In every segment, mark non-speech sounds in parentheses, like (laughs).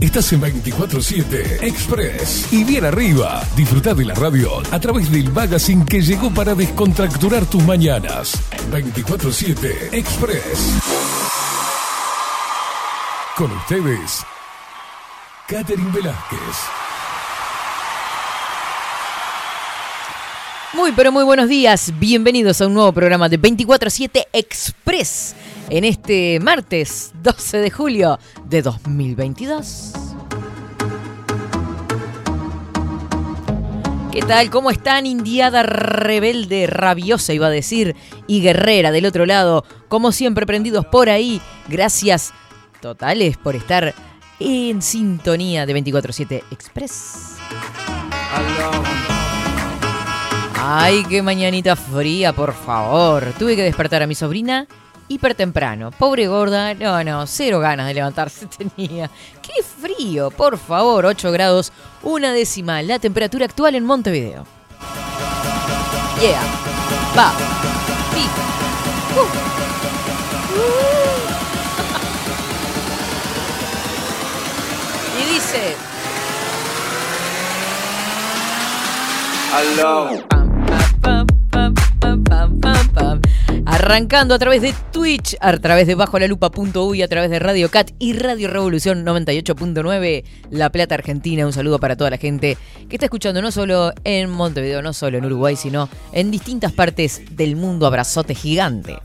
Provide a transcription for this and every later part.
Estás en 24-7 Express. Y bien arriba, disfruta de la radio a través del magazine que llegó para descontracturar tus mañanas. 24-7 Express. Con ustedes, Catherine Velázquez. Muy, pero muy buenos días. Bienvenidos a un nuevo programa de 24-7 Express en este martes 12 de julio de 2022. ¿Qué tal? ¿Cómo están? Indiada rebelde, rabiosa iba a decir, y guerrera del otro lado, como siempre prendidos por ahí. Gracias totales por estar en sintonía de 24-7 Express. Ay, qué mañanita fría, por favor. Tuve que despertar a mi sobrina hiper temprano. Pobre gorda, no, no, cero ganas de levantarse (laughs) tenía. Qué frío, por favor, 8 grados, una décima, la temperatura actual en Montevideo. Yeah, va, sí. Uh. Uh. y dice... Pam, pam, pam, pam, pam, pam. Arrancando a través de Twitch, a través de bajo la lupa.uy, a través de Radio Cat y Radio Revolución 98.9, La Plata Argentina. Un saludo para toda la gente que está escuchando no solo en Montevideo, no solo en Uruguay, sino en distintas partes del mundo. Abrazote gigante.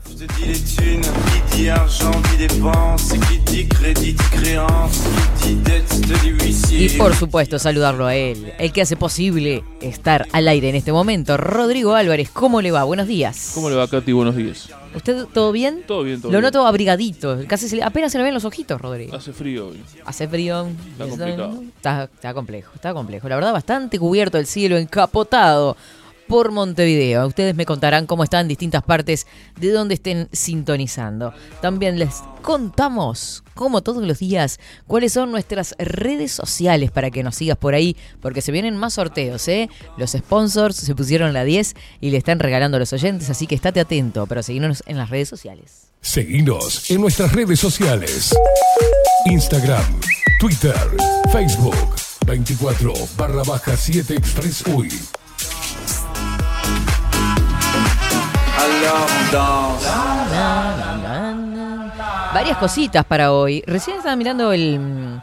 Y por supuesto, saludarlo a él, el que hace posible estar al aire en este momento. Rodrigo Álvarez, ¿cómo le va? Buenos días. ¿Cómo le va, Katy? Buenos días. ¿Usted todo bien? Todo bien, todo Lo bien. noto abrigadito. Casi se le- apenas se le ven los ojitos, Rodrigo. Hace frío hoy. Hace frío. Está complicado. Está, está complejo, está complejo. La verdad, bastante cubierto el cielo, encapotado por Montevideo. Ustedes me contarán cómo están distintas partes de donde estén sintonizando. También les contamos, como todos los días, cuáles son nuestras redes sociales para que nos sigas por ahí, porque se vienen más sorteos, ¿eh? Los sponsors se pusieron la 10 y le están regalando a los oyentes, así que estate atento, pero seguinos en las redes sociales. Seguinos en nuestras redes sociales. Instagram, Twitter, Facebook, 24 barra baja 7 Express. Varias cositas para hoy. Recién estaba mirando el mm,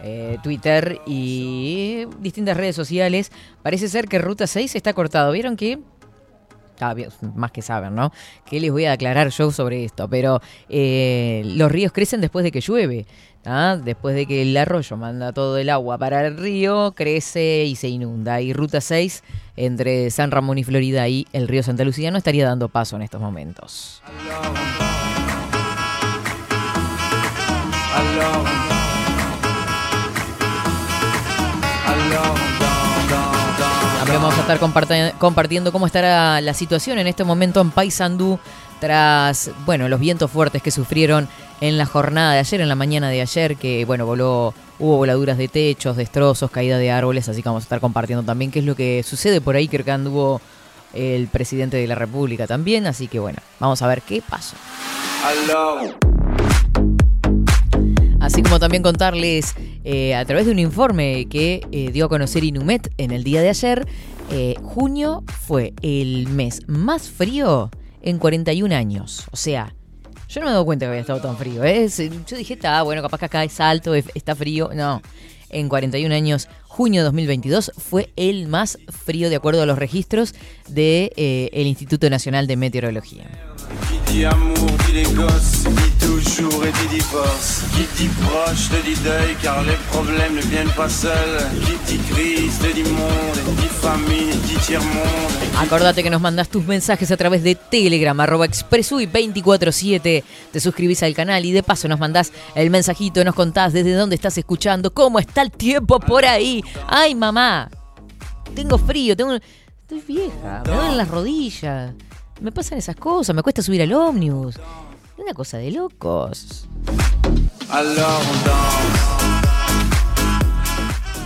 eh, Twitter y distintas redes sociales. Parece ser que Ruta 6 está cortado. ¿Vieron que? Más que saben, ¿no? Que les voy a aclarar yo sobre esto. Pero eh, los ríos crecen después de que llueve. Después de que el arroyo manda todo el agua para el río, crece y se inunda. Y Ruta 6, entre San Ramón y Florida y el río Santa Lucía, no estaría dando paso en estos momentos. Vamos a estar comparti- compartiendo cómo estará la situación en este momento en Paysandú tras, bueno, los vientos fuertes que sufrieron en la jornada de ayer, en la mañana de ayer, que, bueno, voló, hubo voladuras de techos, destrozos, caída de árboles, así que vamos a estar compartiendo también qué es lo que sucede por ahí, creo que anduvo el presidente de la República también, así que, bueno, vamos a ver qué pasó. Así como también contarles eh, a través de un informe que eh, dio a conocer Inumet en el día de ayer, eh, junio fue el mes más frío en 41 años. O sea, yo no me he dado cuenta que había estado tan frío. Yo dije, está bueno, capaz que acá es alto, es- está frío. No, en 41 años, junio de 2022 fue el más frío de acuerdo a los registros del de, Instituto Nacional de Meteorología. Acordate que nos mandas tus mensajes a través de Telegram, arroba expresui247. Te suscribís al canal y de paso nos mandás el mensajito, nos contás desde dónde estás escuchando, cómo está el tiempo por ahí. Ay, mamá, tengo frío, tengo... Estoy vieja, me duelen las rodillas, me pasan esas cosas, me cuesta subir al ómnibus. Una cosa de locos. Alors on danse.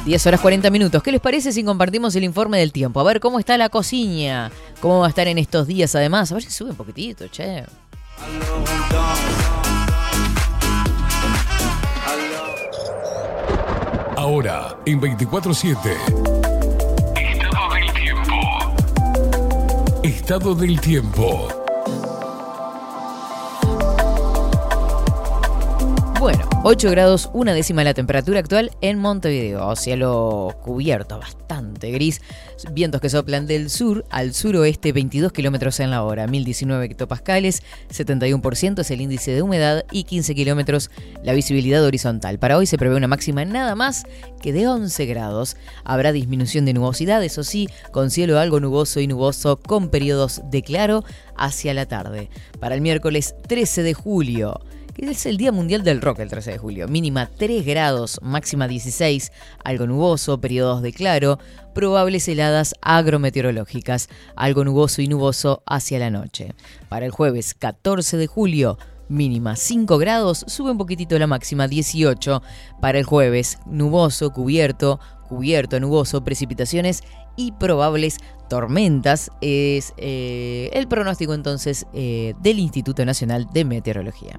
10 horas 40 minutos. ¿Qué les parece si compartimos el informe del tiempo? A ver cómo está la cocina, cómo va a estar en estos días además. A ver si sube un poquitito, che. Ahora, en 24-7. Estado del tiempo. 8 grados, una décima la temperatura actual en Montevideo. Cielo cubierto, bastante gris. Vientos que soplan del sur al suroeste, 22 kilómetros en la hora. 1019 hectopascales, 71% es el índice de humedad y 15 kilómetros la visibilidad horizontal. Para hoy se prevé una máxima nada más que de 11 grados. Habrá disminución de nubosidad, eso sí, con cielo algo nuboso y nuboso, con periodos de claro hacia la tarde. Para el miércoles 13 de julio es el Día Mundial del Rock el 13 de julio. Mínima 3 grados, máxima 16, algo nuboso, periodos de claro, probables heladas agrometeorológicas, algo nuboso y nuboso hacia la noche. Para el jueves 14 de julio, mínima 5 grados, sube un poquitito la máxima 18. Para el jueves, nuboso, cubierto, cubierto, nuboso, precipitaciones y probables tormentas. Es eh, el pronóstico entonces eh, del Instituto Nacional de Meteorología.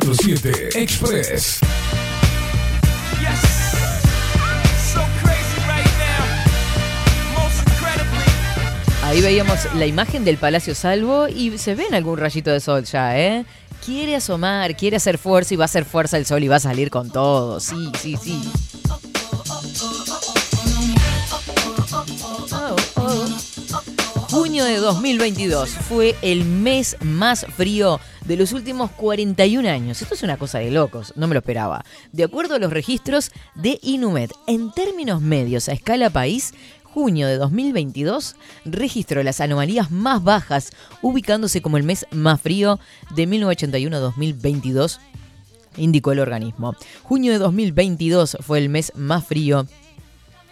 24-7 Express. Ahí veíamos la imagen del Palacio Salvo y se ve en algún rayito de sol ya, ¿eh? Quiere asomar, quiere hacer fuerza y va a hacer fuerza el sol y va a salir con todo. Sí, sí, sí. Junio de 2022 fue el mes más frío de los últimos 41 años. Esto es una cosa de locos, no me lo esperaba. De acuerdo a los registros de Inumet, en términos medios a escala país, junio de 2022 registró las anomalías más bajas, ubicándose como el mes más frío de 1981 a 2022, indicó el organismo. Junio de 2022 fue el mes más frío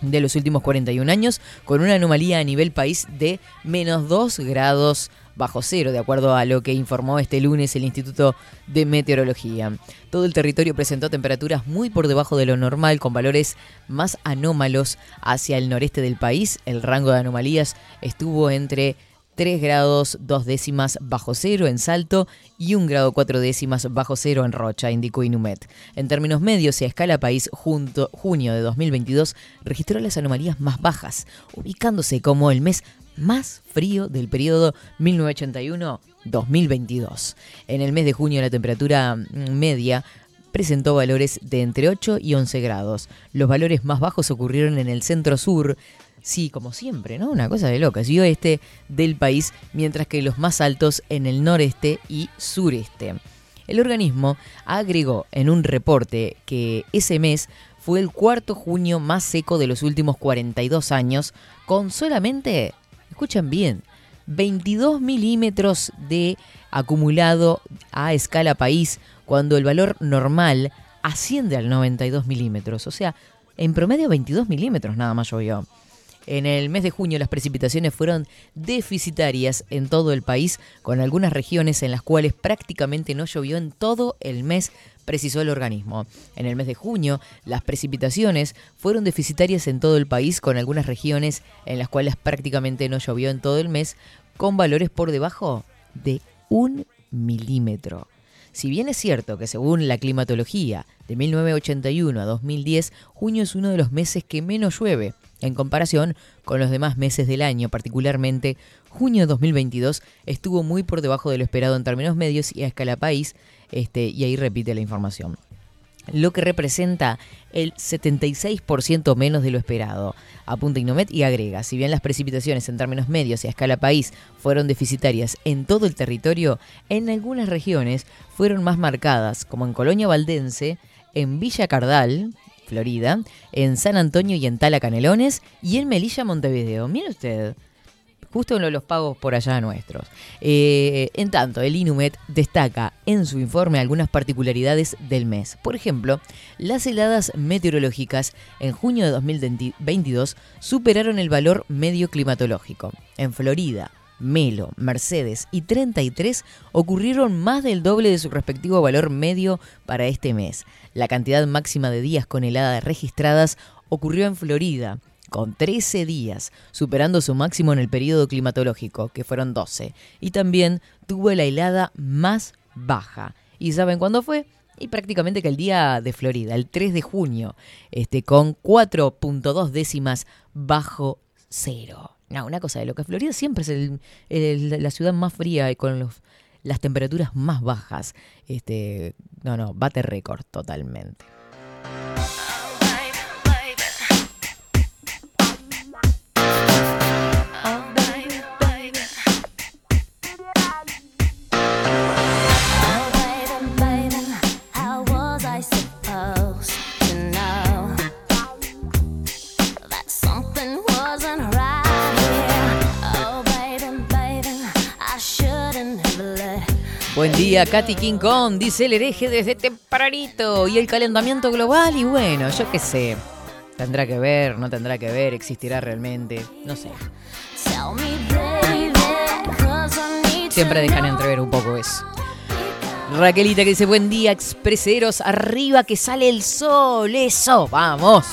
de los últimos 41 años, con una anomalía a nivel país de menos 2 grados bajo cero, de acuerdo a lo que informó este lunes el Instituto de Meteorología. Todo el territorio presentó temperaturas muy por debajo de lo normal, con valores más anómalos hacia el noreste del país. El rango de anomalías estuvo entre 3 grados 2 décimas bajo cero en Salto y 1 grado 4 décimas bajo cero en Rocha, indicó Inumet. En términos medios y a escala país, junto, junio de 2022 registró las anomalías más bajas, ubicándose como el mes más frío del periodo 1981-2022. En el mes de junio la temperatura mm, media presentó valores de entre 8 y 11 grados. Los valores más bajos ocurrieron en el centro-sur, sí, como siempre, ¿no? Una cosa de locas, y oeste del país, mientras que los más altos en el noreste y sureste. El organismo agregó en un reporte que ese mes fue el cuarto junio más seco de los últimos 42 años, con solamente, escuchan bien, 22 milímetros de acumulado a escala país, cuando el valor normal asciende al 92 milímetros. O sea, en promedio 22 milímetros nada más llovió. En el mes de junio las precipitaciones fueron deficitarias en todo el país, con algunas regiones en las cuales prácticamente no llovió en todo el mes, precisó el organismo. En el mes de junio las precipitaciones fueron deficitarias en todo el país, con algunas regiones en las cuales prácticamente no llovió en todo el mes, con valores por debajo de un milímetro. Si bien es cierto que según la climatología de 1981 a 2010, junio es uno de los meses que menos llueve, en comparación con los demás meses del año, particularmente junio de 2022 estuvo muy por debajo de lo esperado en términos medios y a escala país, este, y ahí repite la información. Lo que representa el 76% menos de lo esperado. Apunta Inomet y agrega, si bien las precipitaciones en términos medios y a escala país fueron deficitarias en todo el territorio, en algunas regiones fueron más marcadas, como en Colonia Valdense, en Villa Cardal, Florida, en San Antonio y en Tala Canelones y en Melilla, Montevideo. Mire usted, justo en los pagos por allá nuestros. Eh, en tanto, el Inumet destaca en su informe algunas particularidades del mes. Por ejemplo, las heladas meteorológicas en junio de 2022 superaron el valor medio climatológico. En Florida, Melo, Mercedes y 33 ocurrieron más del doble de su respectivo valor medio para este mes. La cantidad máxima de días con heladas registradas ocurrió en Florida, con 13 días, superando su máximo en el periodo climatológico, que fueron 12, y también tuvo la helada más baja. ¿Y saben cuándo fue? Y prácticamente que el día de Florida, el 3 de junio, este, con 4.2 décimas bajo cero. No, una cosa de lo que Florida siempre es la ciudad más fría y con los, las temperaturas más bajas. Este, no, no, bate récord totalmente. Buen día, Katy King Kong, dice el hereje desde tempranito. Y el calentamiento global, y bueno, yo qué sé. Tendrá que ver, no tendrá que ver, existirá realmente, no sé. Siempre dejan entrever un poco eso. Raquelita que dice, buen día, expreseros, arriba que sale el sol, eso, vamos.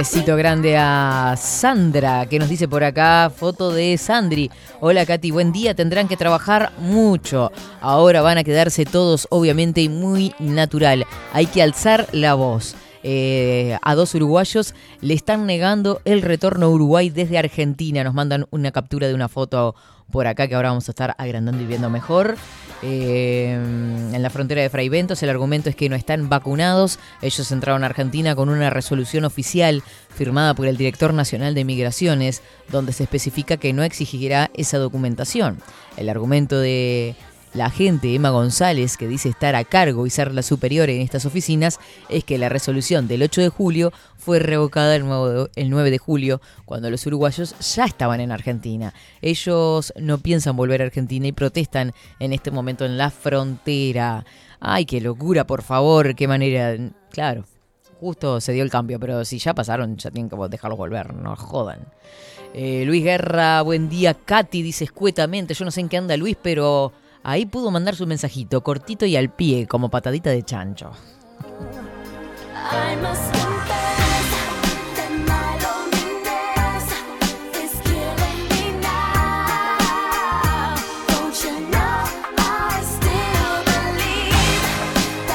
Besito grande a Sandra, que nos dice por acá, foto de Sandri. Hola Katy, buen día, tendrán que trabajar mucho. Ahora van a quedarse todos, obviamente, muy natural. Hay que alzar la voz. Eh, a dos uruguayos le están negando el retorno a Uruguay desde Argentina. Nos mandan una captura de una foto por acá que ahora vamos a estar agrandando y viendo mejor. Eh, en la frontera de Fraiventos. El argumento es que no están vacunados. Ellos entraron a Argentina con una resolución oficial firmada por el director nacional de migraciones, donde se especifica que no exigirá esa documentación. El argumento de la agente Emma González, que dice estar a cargo y ser la superior en estas oficinas, es que la resolución del 8 de julio fue revocada el 9 de julio, cuando los uruguayos ya estaban en Argentina. Ellos no piensan volver a Argentina y protestan en este momento en la frontera. Ay, qué locura, por favor, qué manera. Claro, justo se dio el cambio, pero si ya pasaron, ya tienen que dejarlos volver, no jodan. Eh, Luis Guerra, buen día. Katy dice escuetamente, yo no sé en qué anda Luis, pero Ahí pudo mandar su mensajito, cortito y al pie, como patadita de chancho.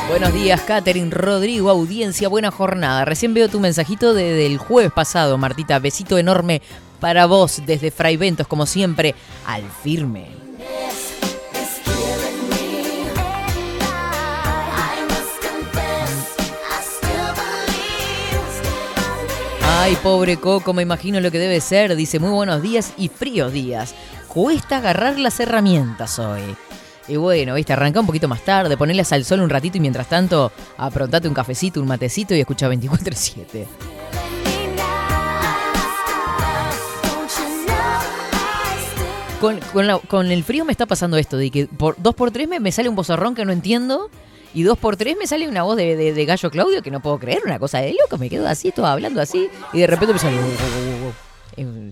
Buenos días, Catherine Rodrigo, audiencia, buena jornada. Recién veo tu mensajito del jueves pasado, Martita. Besito enorme para vos desde Fraiventos, como siempre, al firme. Ay, pobre Coco, me imagino lo que debe ser. Dice muy buenos días y fríos días. Cuesta agarrar las herramientas hoy. Y bueno, viste, arranca un poquito más tarde, ponerlas al sol un ratito y mientras tanto, aprontate un cafecito, un matecito y escucha 24-7. Con, el frío me está pasando esto, de que por dos por tres me, me sale un bozarrón que no entiendo y dos por tres me sale una voz de, Gallo Claudio que no puedo creer, una cosa de loco, me quedo así, todo hablando así, y de repente me sale.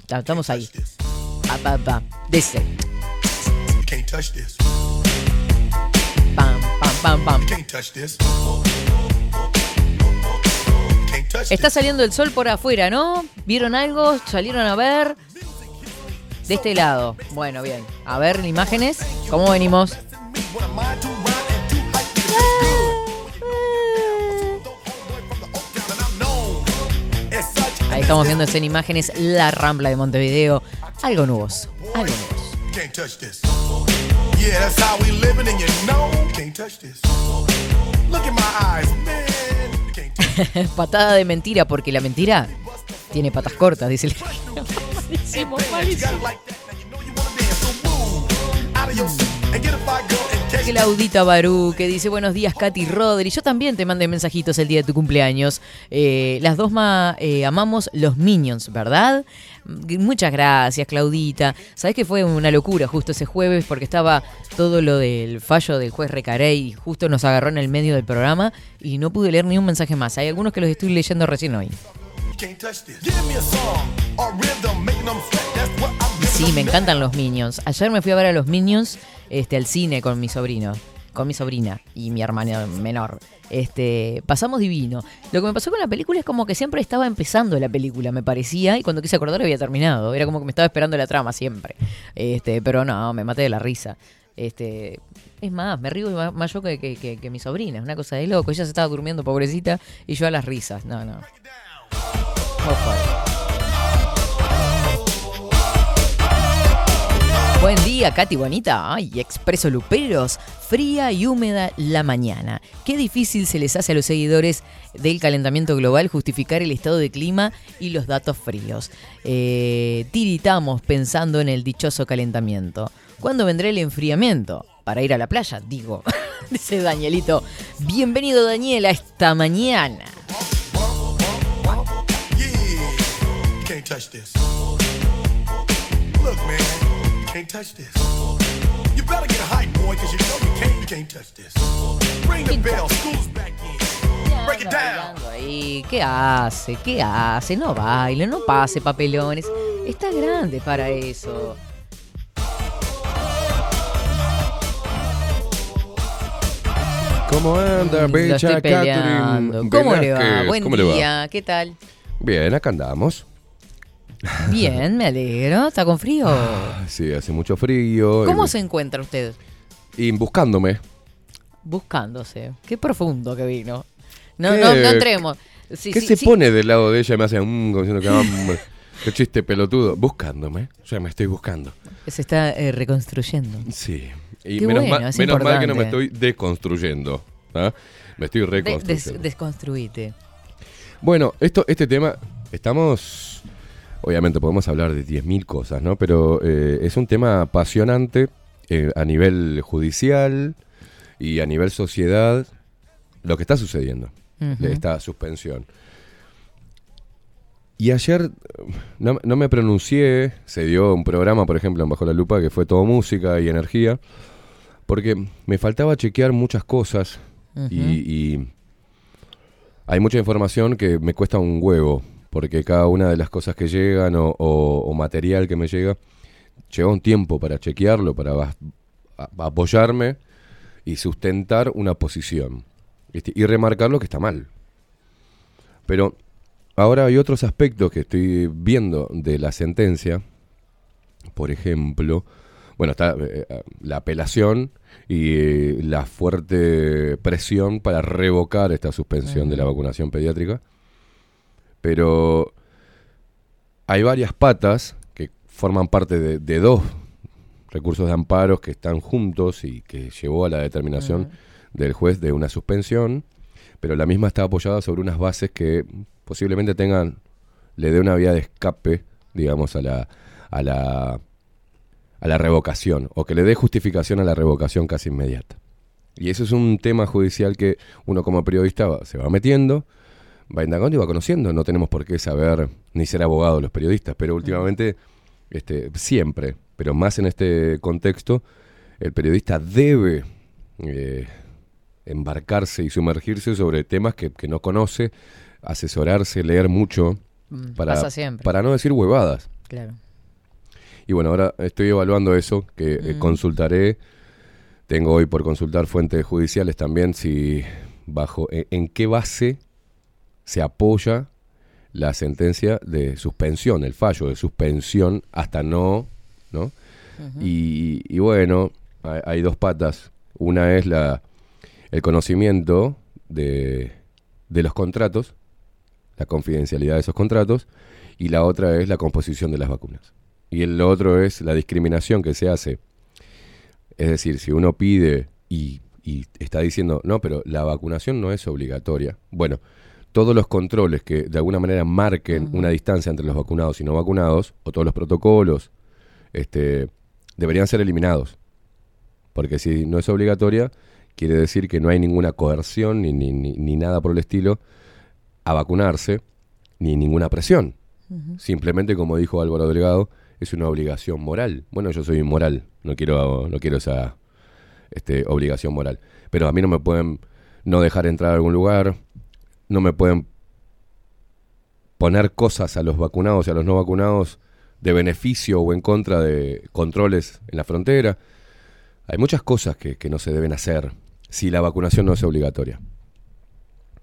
Estamos ahí. Pa, pa, pa. Dice. Pam, pam, pam, pam. Está saliendo el sol por afuera, ¿no? ¿Vieron algo? ¿Salieron a ver? De este lado. Bueno, bien. A ver, imágenes. ¿Cómo venimos? Ahí estamos viendo en imágenes la Rambla de Montevideo. Algo nuboso, algo nuboso. (laughs) Patada de mentira, porque la mentira tiene patas cortas, dice el. malísimo, malísimo. Claudita Barú, que dice buenos días, Katy Rodri. Yo también te mandé mensajitos el día de tu cumpleaños. Eh, las dos ma, eh, amamos los Minions, ¿verdad? Muchas gracias, Claudita. Sabes que fue una locura justo ese jueves porque estaba todo lo del fallo del juez Recarey y justo nos agarró en el medio del programa y no pude leer ni un mensaje más. Hay algunos que los estoy leyendo recién hoy. Sí, me encantan los Minions. Ayer me fui a ver a los Minions este, al cine con mi sobrino, con mi sobrina y mi hermana menor. Este, pasamos divino. Lo que me pasó con la película es como que siempre estaba empezando la película, me parecía, y cuando quise acordar había terminado. Era como que me estaba esperando la trama siempre. Este, pero no, me maté de la risa. Este, es más, me río más, yo que, que, mi sobrina, es una cosa de loco. Ella se estaba durmiendo, pobrecita, y yo a las risas. No, no. Buen día, Katy Bonita. Ay, Expreso Luperos. Fría y húmeda la mañana. Qué difícil se les hace a los seguidores del calentamiento global justificar el estado de clima y los datos fríos. Eh, tiritamos pensando en el dichoso calentamiento. ¿Cuándo vendrá el enfriamiento? Para ir a la playa, digo. (laughs) Dice Danielito. Bienvenido, Daniela, esta mañana. can't touch this. You better get hype, boy, because you know you can't, you can't touch this. Ring the bell, school's back in. Break it down. Ahí. ¿Qué hace? ¿Qué hace? No baile, no pase papelones. Está grande para eso. ¿Cómo anda, Catherine? ¿Cómo le va? Buen día, ¿qué tal? Bien, acá andamos. (laughs) Bien, me alegro. ¿Está con frío? Ah, sí, hace mucho frío. ¿Cómo se encuentra usted? Y buscándome. Buscándose. Qué profundo que vino. No, no, no entremos. ¿Qué se pone del lado de ella y me hace un diciendo que qué chiste pelotudo? Buscándome. Ya me estoy buscando. Se está eh, reconstruyendo. Sí. Y menos, mal, menos mal que no me estoy deconstruyendo. ¿ah? Me estoy reconstruyendo. desconstruite. Bueno, esto, este tema, estamos obviamente podemos hablar de 10.000 cosas, ¿no? Pero eh, es un tema apasionante eh, a nivel judicial y a nivel sociedad lo que está sucediendo de esta suspensión. Y ayer no, me pronuncié, se dio un programa, por ejemplo, en Bajo la Lupa, que fue todo música y energía, porque me faltaba chequear muchas cosas y hay mucha información que me cuesta un huevo porque cada una de las cosas que llegan o, material que me llega, lleva un tiempo para chequearlo, para apoyarme y sustentar una posición. Y remarcar lo que está mal. Pero ahora hay otros aspectos que estoy viendo de la sentencia. Por ejemplo, bueno, está eh, eh, la apelación y eh, la fuerte presión para revocar esta suspensión de la vacunación pediátrica pero hay varias patas que forman parte de, dos recursos de amparos que están juntos y que llevó a la determinación del juez de una suspensión, pero la misma está apoyada sobre unas bases que posiblemente tengan, le dé una vía de escape, digamos, a la, a la, a la revocación, o que le dé justificación a la revocación casi inmediata. Y eso es un tema judicial que uno como periodista se va metiendo, va indagando y va conociendo. No tenemos por qué saber ni ser abogado los periodistas, pero últimamente, este, siempre, pero más en este contexto, el periodista debe eh, embarcarse y sumergirse sobre temas que, no conoce, asesorarse, leer mucho, mm, para, para no decir huevadas. Claro. Y bueno, ahora estoy evaluando eso, que eh, consultaré. Tengo hoy por consultar fuentes judiciales también si bajo en qué base se apoya la sentencia de suspensión, el fallo de suspensión hasta no, ¿no? y, bueno, hay, dos patas. Una es la, el conocimiento de, de los contratos, la confidencialidad de esos contratos, y la otra es la composición de las vacunas. Y el otro es la discriminación que se hace. Es decir, si uno pide y y está diciendo, no, pero la vacunación no es obligatoria. Bueno, todos los controles que de alguna manera marquen una distancia entre los vacunados y no vacunados, o todos los protocolos, este, deberían ser eliminados. Porque si no es obligatoria, quiere decir que no hay ninguna coerción ni, ni, ni, nada por el estilo a vacunarse, ni ninguna presión. Simplemente, como dijo Álvaro Delgado, es una obligación moral. Bueno, yo soy inmoral, no quiero, no quiero esa este, obligación moral. Pero a mí no me pueden no dejar entrar a algún lugar, no me pueden poner cosas a los vacunados y a los no vacunados de beneficio o en contra de controles en la frontera. Hay muchas cosas que, no se deben hacer si la vacunación no es obligatoria.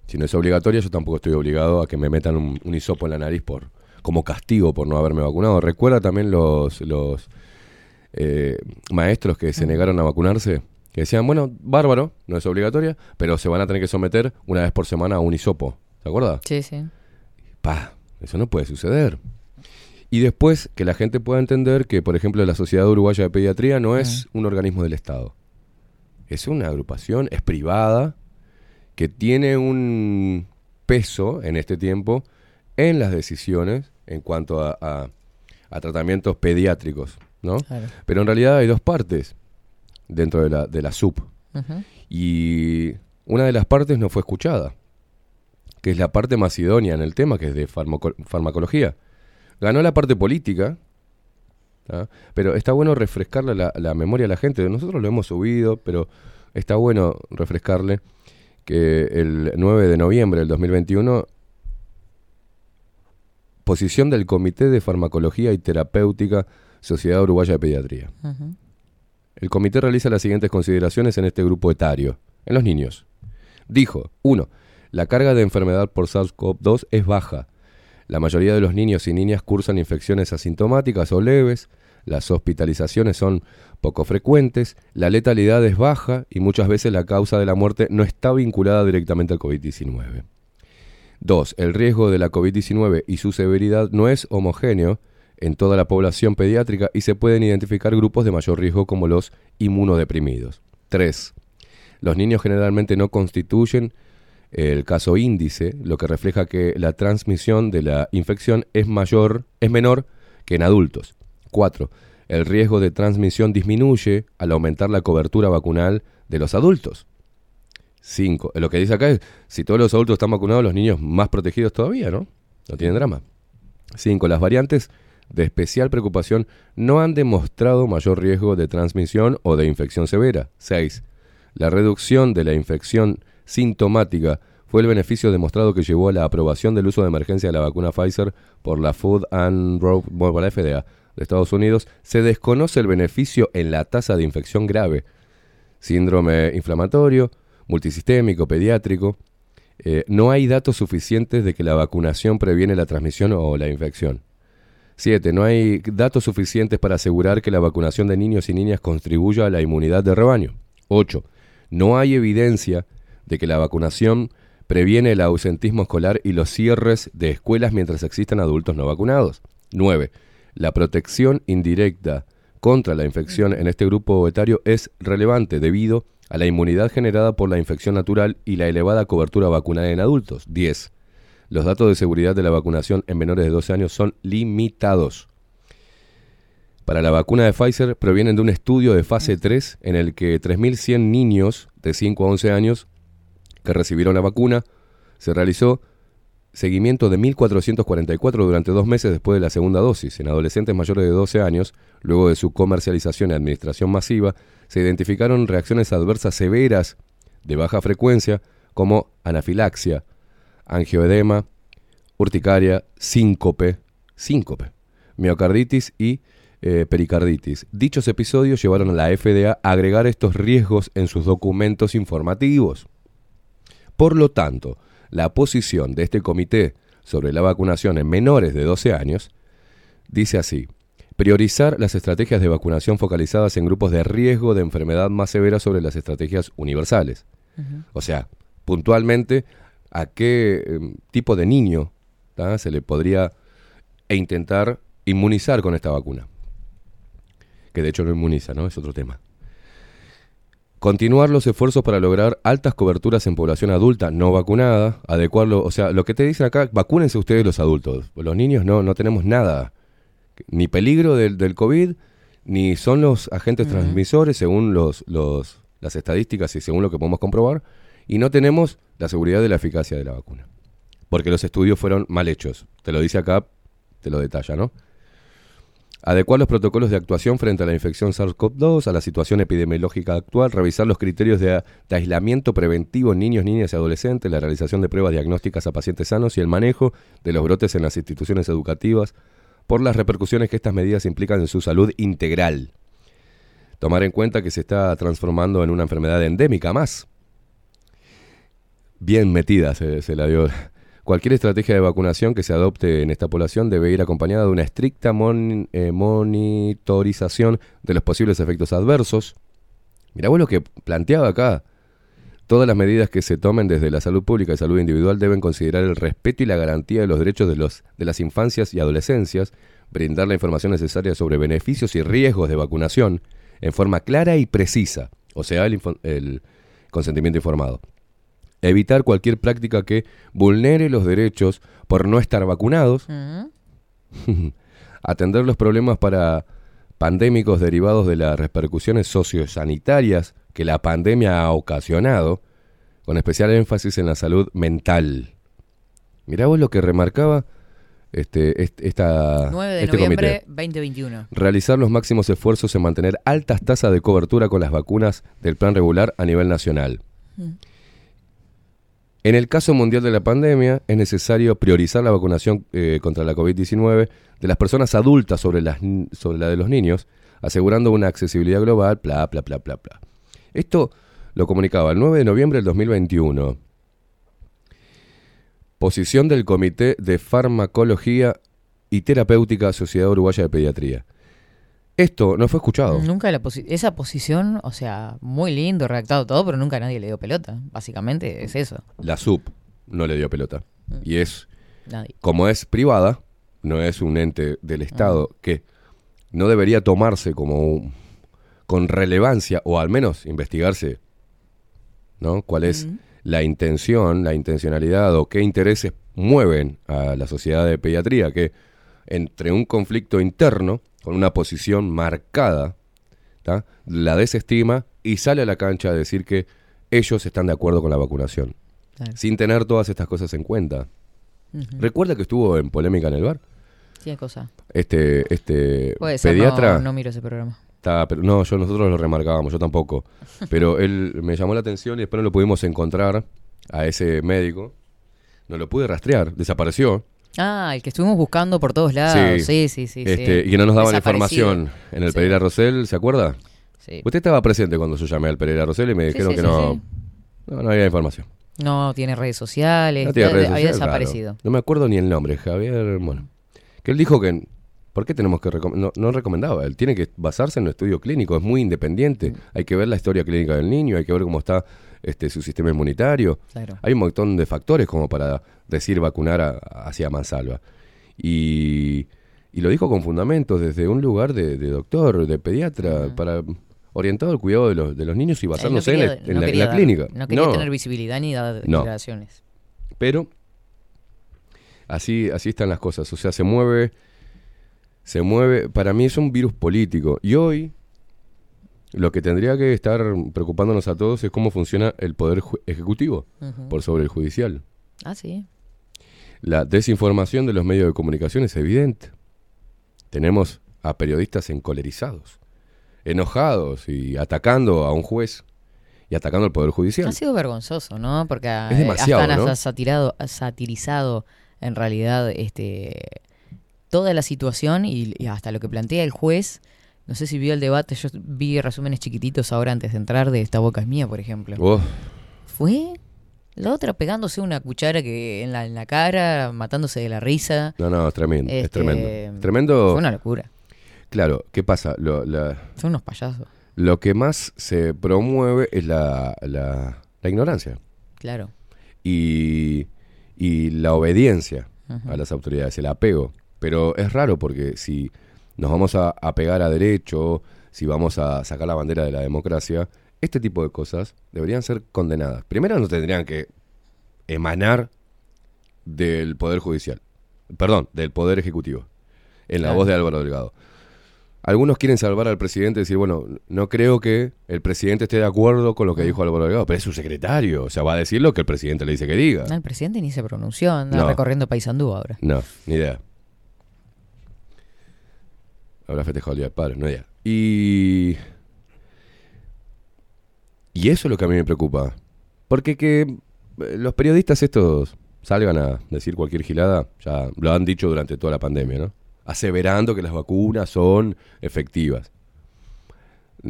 Si no es obligatoria, yo tampoco estoy obligado a que me metan un, hisopo en la nariz por como castigo por no haberme vacunado. Recuerda también los, los eh, maestros que se negaron a vacunarse que decían, bueno, bárbaro, no es obligatoria, pero se van a tener que someter una vez por semana a un hisopo. ¿Se acuerda? Sí, sí. Pa, eso no puede suceder. Y después que la gente pueda entender que, por ejemplo, la Sociedad Uruguaya de Pediatría no es un organismo del Estado. Es una agrupación, es privada, que tiene un peso en este tiempo en las decisiones en cuanto a, tratamientos pediátricos, ¿no? Pero en realidad hay dos partes dentro de la, de la SUP. Y una de las partes no fue escuchada, que es la parte más idónea en el tema, que es de farmacología. Ganó la parte política, pero está bueno refrescarle la, la, memoria a la gente. Nosotros lo hemos subido, pero está bueno refrescarle que el 9 de noviembre del 2021, posición del Comité de Farmacología y Terapéutica Sociedad Uruguaya de Pediatría. El comité realiza las siguientes consideraciones en este grupo etario, en los niños. Dijo, 1. La carga de enfermedad por SARS-CoV-2 es baja. La mayoría de los niños y niñas cursan infecciones asintomáticas o leves, las hospitalizaciones son poco frecuentes, la letalidad es baja y muchas veces la causa de la muerte no está vinculada directamente al COVID-19. 2. El riesgo de la COVID-19 y su severidad no es homogéneo en toda la población pediátrica y se pueden identificar grupos de mayor riesgo como los inmunodeprimidos. 3. Los niños generalmente no constituyen el caso índice, lo que refleja que la transmisión de la infección es mayor, es menor que en adultos. 4. El riesgo de transmisión disminuye al aumentar la cobertura vacunal de los adultos. 5. Lo que dice acá es, si todos los adultos están vacunados, los niños más protegidos todavía, ¿no? No tienen drama. 5. Las variantes de especial preocupación no han demostrado mayor riesgo de transmisión o de infección severa. 6. La reducción de la infección sintomática fue el beneficio demostrado que llevó a la aprobación del uso de emergencia de la vacuna Pfizer por la Food and Drug por la FDA de Estados Unidos. Se desconoce el beneficio en la tasa de infección grave, síndrome inflamatorio, multisistémico, pediátrico. Eh, no hay datos suficientes de que la vacunación previene la transmisión o la infección. 7. No hay datos suficientes para asegurar que la vacunación de niños y niñas contribuya a la inmunidad de rebaño. 8. No hay evidencia de que la vacunación previene el ausentismo escolar y los cierres de escuelas mientras existan adultos no vacunados. 9. La protección indirecta contra la infección en este grupo etario es relevante debido a la inmunidad generada por la infección natural y la elevada cobertura vacunal en adultos. 10 los datos de seguridad de la vacunación en menores de 12 años son limitados. Para la vacuna de Pfizer provienen de un estudio de fase 3 en el que 3.100 niños de 5 a 11 años que recibieron la vacuna se realizó seguimiento de 1.444 durante dos meses después de la segunda dosis. En adolescentes mayores de 12 años, luego de su comercialización y administración masiva, se identificaron reacciones adversas severas de baja frecuencia como anafilaxia, angioedema, urticaria, síncope, síncope, miocarditis y eh, pericarditis. Dichos episodios llevaron a la FDA a agregar estos riesgos en sus documentos informativos. Por lo tanto, la posición de este comité sobre la vacunación en menores de 12 años dice así, priorizar las estrategias de vacunación focalizadas en grupos de riesgo de enfermedad más severa sobre las estrategias universales. O sea, puntualmente a qué em, tipo de niño se le podría e intentar inmunizar con esta vacuna. Que de hecho no inmuniza, ¿no? Es otro tema. Continuar los esfuerzos para lograr altas coberturas en población adulta no vacunada, adecuarlo, o sea, lo que te dicen acá, vacúnense ustedes los adultos, los niños no, no tenemos nada, ni peligro del, del COVID, ni son los agentes transmisores según los, los, las estadísticas y según lo que podemos comprobar, y no tenemos la seguridad de la eficacia de la vacuna, porque los estudios fueron mal hechos, te lo dice acá, te lo detalla, ¿no? Adecuar los protocolos de actuación frente a la infección SARS-CoV-2, a la situación epidemiológica actual, revisar los criterios de, de, aislamiento preventivo en niños, niñas y adolescentes, la realización de pruebas diagnósticas a pacientes sanos y el manejo de los brotes en las instituciones educativas por las repercusiones que estas medidas implican en su salud integral. Tomar en cuenta que se está transformando en una enfermedad endémica más. Bien metida se, la dio Cualquier estrategia de vacunación que se adopte en esta población debe ir acompañada de una estricta eh, monitorización de los posibles efectos adversos. Mirá vos lo que planteaba acá. Todas las medidas que se tomen desde la salud pública y salud individual deben considerar el respeto y la garantía de los derechos de, los, de las infancias y adolescencias, brindar la información necesaria sobre beneficios y riesgos de vacunación en forma clara y precisa, o sea, el consentimiento informado evitar cualquier práctica que vulnere los derechos por no estar vacunados, (laughs) atender los problemas para pandémicos derivados de las repercusiones sociosanitarias que la pandemia ha ocasionado, con especial énfasis en la salud mental. Mirá vos lo que remarcaba este, esta, 9 de este noviembre comité. 2021. Realizar los máximos esfuerzos en mantener altas tasas de cobertura con las vacunas del plan regular a nivel nacional. En el caso mundial de la pandemia, es necesario priorizar la vacunación eh, contra la COVID-19 de las personas adultas sobre, las, sobre la de los niños, asegurando una accesibilidad global, bla, bla, bla, bla, bla. Esto lo comunicaba el 9 de noviembre del 2021. Posición del Comité de Farmacología y Terapéutica Sociedad Uruguaya de Pediatría. Esto no fue escuchado. Nunca la posi- esa posición, o sea, muy lindo, redactado todo, pero nunca nadie le dio pelota. Básicamente es eso. La SUP no le dio pelota. Y es Nadie. como es privada, no es un ente del Estado que no debería tomarse como un- con relevancia o al menos investigarse, ¿no? ¿Cuál es la intención, la intencionalidad o qué intereses mueven a la sociedad de pediatría que entre un conflicto interno con una posición marcada, ¿tá? la desestima y sale a la cancha a decir que ellos están de acuerdo con la vacunación, Claro. sin tener todas estas cosas en cuenta. ¿Recuerda que estuvo en polémica en el bar? Sí, cosa. Este, este Puede ser, pediatra. no, no miro ese programa. Está- pero no, yo nosotros lo remarcábamos, yo tampoco. (laughs) Pero él me llamó la atención y después no lo pudimos encontrar a ese médico. No lo pude rastrear, desapareció. Ah, el que estuvimos buscando por todos lados. Sí. Sí, sí, sí. este, sí. Y que no nos daban información en el Sí. Pereira Rosell, ¿se acuerda? Sí. Usted estaba presente cuando yo llamé al Pereira Rosell y me dijeron que no, no, no había información. No tiene redes sociales. No tiene había desaparecido. claro. No me acuerdo ni el nombre, Javier, bueno. Que él dijo que, ¿por qué tenemos que no, no recomendaba, él tiene que basarse en un estudio clínico, es muy independiente. Hay que ver la historia clínica del niño, hay que ver cómo está este, su sistema inmunitario. Claro. Hay un montón de factores como para decir vacunar a- hacia mansalva. Y, y lo dijo con fundamentos desde un lugar de, de doctor, de pediatra, para orientado al cuidado de los, de los niños y Él no basándose quería- en, la, en no la- la dar- clínica. No quería No. tener visibilidad ni dar No. declaraciones. Pero así, así están las cosas. O sea, se mueve, se mueve. Para mí es un virus político. Y hoy lo que tendría que estar preocupándonos a todos es cómo funciona el poder ejecutivo por sobre el judicial. Ah, sí. La desinformación de los medios de comunicación es evidente. Tenemos a periodistas encolerizados, enojados y atacando a un juez y atacando al poder judicial. Ha sido vergonzoso, ¿no? Porque Es demasiado, hasta satirizado en realidad este toda la situación y, y hasta lo que plantea el juez. No sé si vio el debate, yo vi resúmenes chiquititos ahora antes de entrar de Esta boca es mía, por ejemplo. Oh, Fue la otra pegándose una cuchara que en la, en la cara, matándose de la risa. no, no, es tremendo. Es Este, tremendo. Tremendo. Fue una locura. Claro, ¿qué pasa? Lo, la- Son unos payasos, lo que más se promueve es la, la- la ignorancia claro. y, y la obediencia a las autoridades, el apego. Pero es raro porque si nos vamos a apegar a derecho, si vamos a sacar la bandera de la democracia, este tipo de cosas deberían ser condenadas. Primero no tendrían que emanar del Poder Judicial, perdón, del Poder Ejecutivo, en la Claro. voz de Álvaro Delgado. Algunos quieren salvar al presidente y decir, bueno, no creo que el presidente esté de acuerdo con lo que dijo Álvaro Delgado, pero es su secretario, o sea, va a decir lo que el presidente le dice que diga. No, el presidente ni se pronunció, anda No. recorriendo Paysandú ahora. No, ni idea. Habrá festejado el Día del Padre, no idea. Y. Y eso es lo que a mí me preocupa. Porque que eh, los periodistas estos salgan a decir cualquier gilada, ya lo han dicho durante toda la pandemia, ¿no? Aseverando que las vacunas son efectivas.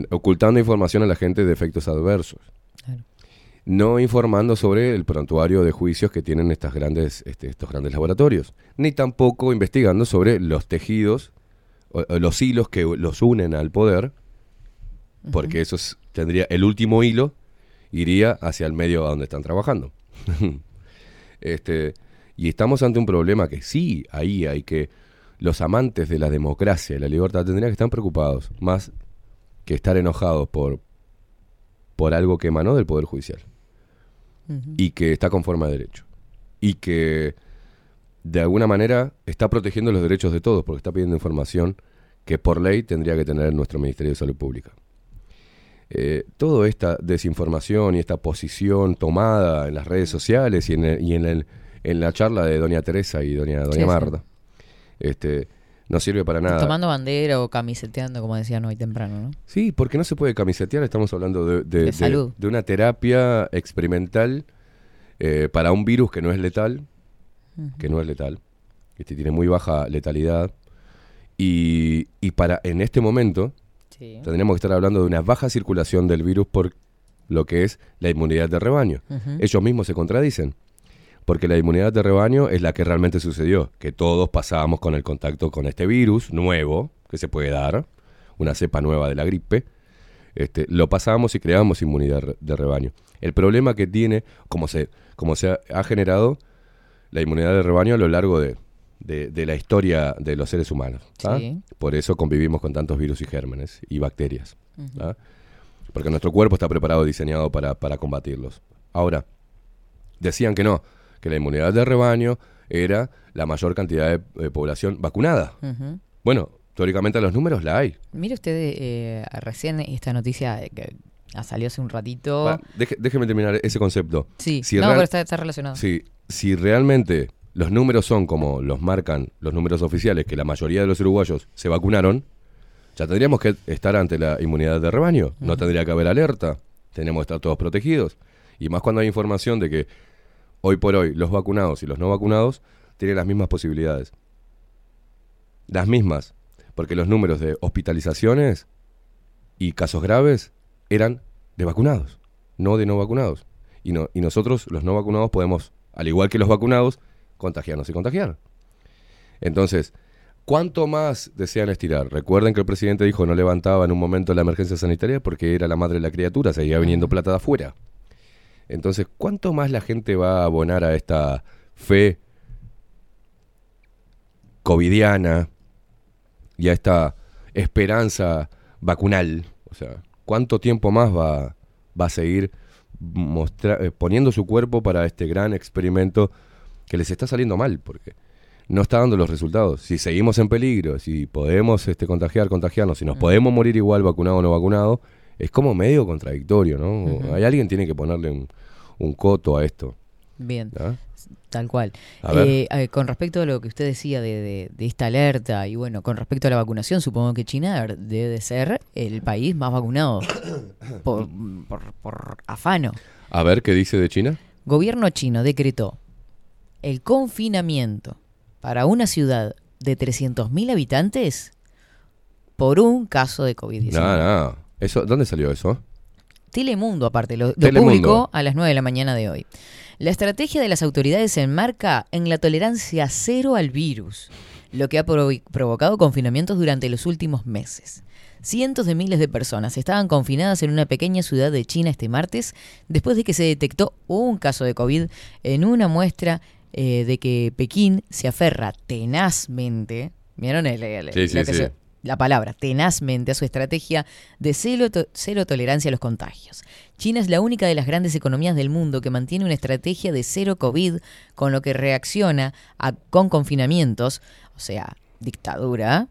Ocultando información a la gente de efectos adversos. Claro. No informando sobre el prontuario de juicios que tienen estas grandes, este, estos grandes laboratorios. Ni tampoco investigando sobre los tejidos, o- o los hilos que los unen al poder, porque eso es- tendría el último hilo iría hacia el medio a donde están trabajando. (laughs) este, y estamos ante un problema que sí, ahí hay que los amantes de la democracia y la libertad tendrían que estar preocupados más que estar enojados por por algo que emanó del poder judicial. Y que está conforme a derecho. Y que de alguna manera está protegiendo los derechos de todos porque está pidiendo información que por ley tendría que tener nuestro Ministerio de Salud Pública. Eh, toda esta desinformación y esta posición tomada en las redes sociales y en, el- y en, el- en la charla de Doña Teresa y Doña, Doña Sí, sí. Marta, este, no sirve para nada. Tomando bandera o camiseteando, como decían hoy temprano, ¿no? Sí, porque no se puede camisetear, estamos hablando de, de- De de- salud. de una terapia experimental eh, para un virus que no es letal, que no es letal, este tiene muy baja letalidad, y, y para en este momento Sí. tendríamos que estar hablando de una baja circulación del virus por lo que es la inmunidad de rebaño. Ellos mismos se contradicen, porque la inmunidad de rebaño es la que realmente sucedió, que todos pasábamos con el contacto con este virus nuevo que se puede dar, una cepa nueva de la gripe, este, lo pasamos y creamos inmunidad de rebaño. El problema que tiene, como se, como se ha, ha generado la inmunidad de rebaño a lo largo de, de- de la historia de los seres humanos. Por eso convivimos con tantos virus y gérmenes y bacterias. Porque nuestro cuerpo está preparado, diseñado para, para combatirlos. Ahora, decían que no, que la inmunidad de rebaño era la mayor cantidad de, de población vacunada. Bueno, teóricamente los números la hay. Mire usted eh, recién esta noticia que ah, salió hace un ratito. Deje- déjeme terminar ese concepto. sí, si no, real- pero está, está relacionado. Si, si realmente los números son como los marcan los números oficiales, que la mayoría de los uruguayos se vacunaron, ya tendríamos que estar ante la inmunidad de rebaño. No tendría que haber alerta. Tenemos que estar todos protegidos. Y más cuando hay información de que hoy por hoy los vacunados y los no vacunados tienen las mismas posibilidades. Las mismas. Porque los números de hospitalizaciones y casos graves eran de vacunados, no de no vacunados. Y, no, y nosotros, los no vacunados, podemos, al igual que los vacunados, contagiarnos y contagiar. Entonces, ¿cuánto más desean estirar? Recuerden que el presidente dijo no levantaba en un momento la emergencia sanitaria porque era la madre de la criatura, seguía viniendo plata de afuera. Entonces, ¿cuánto más la gente va a abonar a esta fe covidiana y a esta esperanza vacunal? O sea, ¿cuánto tiempo más va, va a seguir mostra- eh, poniendo su cuerpo para este gran experimento que les está saliendo mal? Porque no está dando los resultados. Si seguimos en peligro, si podemos este, contagiar, contagiarnos, si nos podemos morir igual vacunado o no vacunado, es como medio contradictorio, ¿no? Hay alguien tiene que ponerle un, un coto a esto. Bien, ¿ah? Tal cual. Eh, eh, con respecto a lo que usted decía de, de- de esta alerta y bueno, con respecto a la vacunación, supongo que China debe de ser el país más vacunado (coughs) por, por- por afano. A ver qué dice de China. Gobierno chino decretó el confinamiento para una ciudad de 300.000 habitantes por un caso de COVID-19. No, no. Eso, ¿Dónde salió eso? Telemundo, aparte, lo, lo Telemundo. publicó a las 9 de la mañana de hoy. La estrategia de las autoridades se enmarca en la tolerancia cero al virus, lo que ha provo- provocado confinamientos durante los últimos meses. Cientos de miles de personas estaban confinadas en una pequeña ciudad de China este martes después de que se detectó un caso de COVID en una muestra eh, de que Pekín se aferra tenazmente. ¿Vieron el, el- Sí, sí, sí. se- la palabra tenazmente a su estrategia de cero, cero, tolerancia a los contagios. China es la única de las grandes economías del mundo que mantiene una estrategia de cero COVID, con lo que reacciona con confinamientos, o sea, dictadura,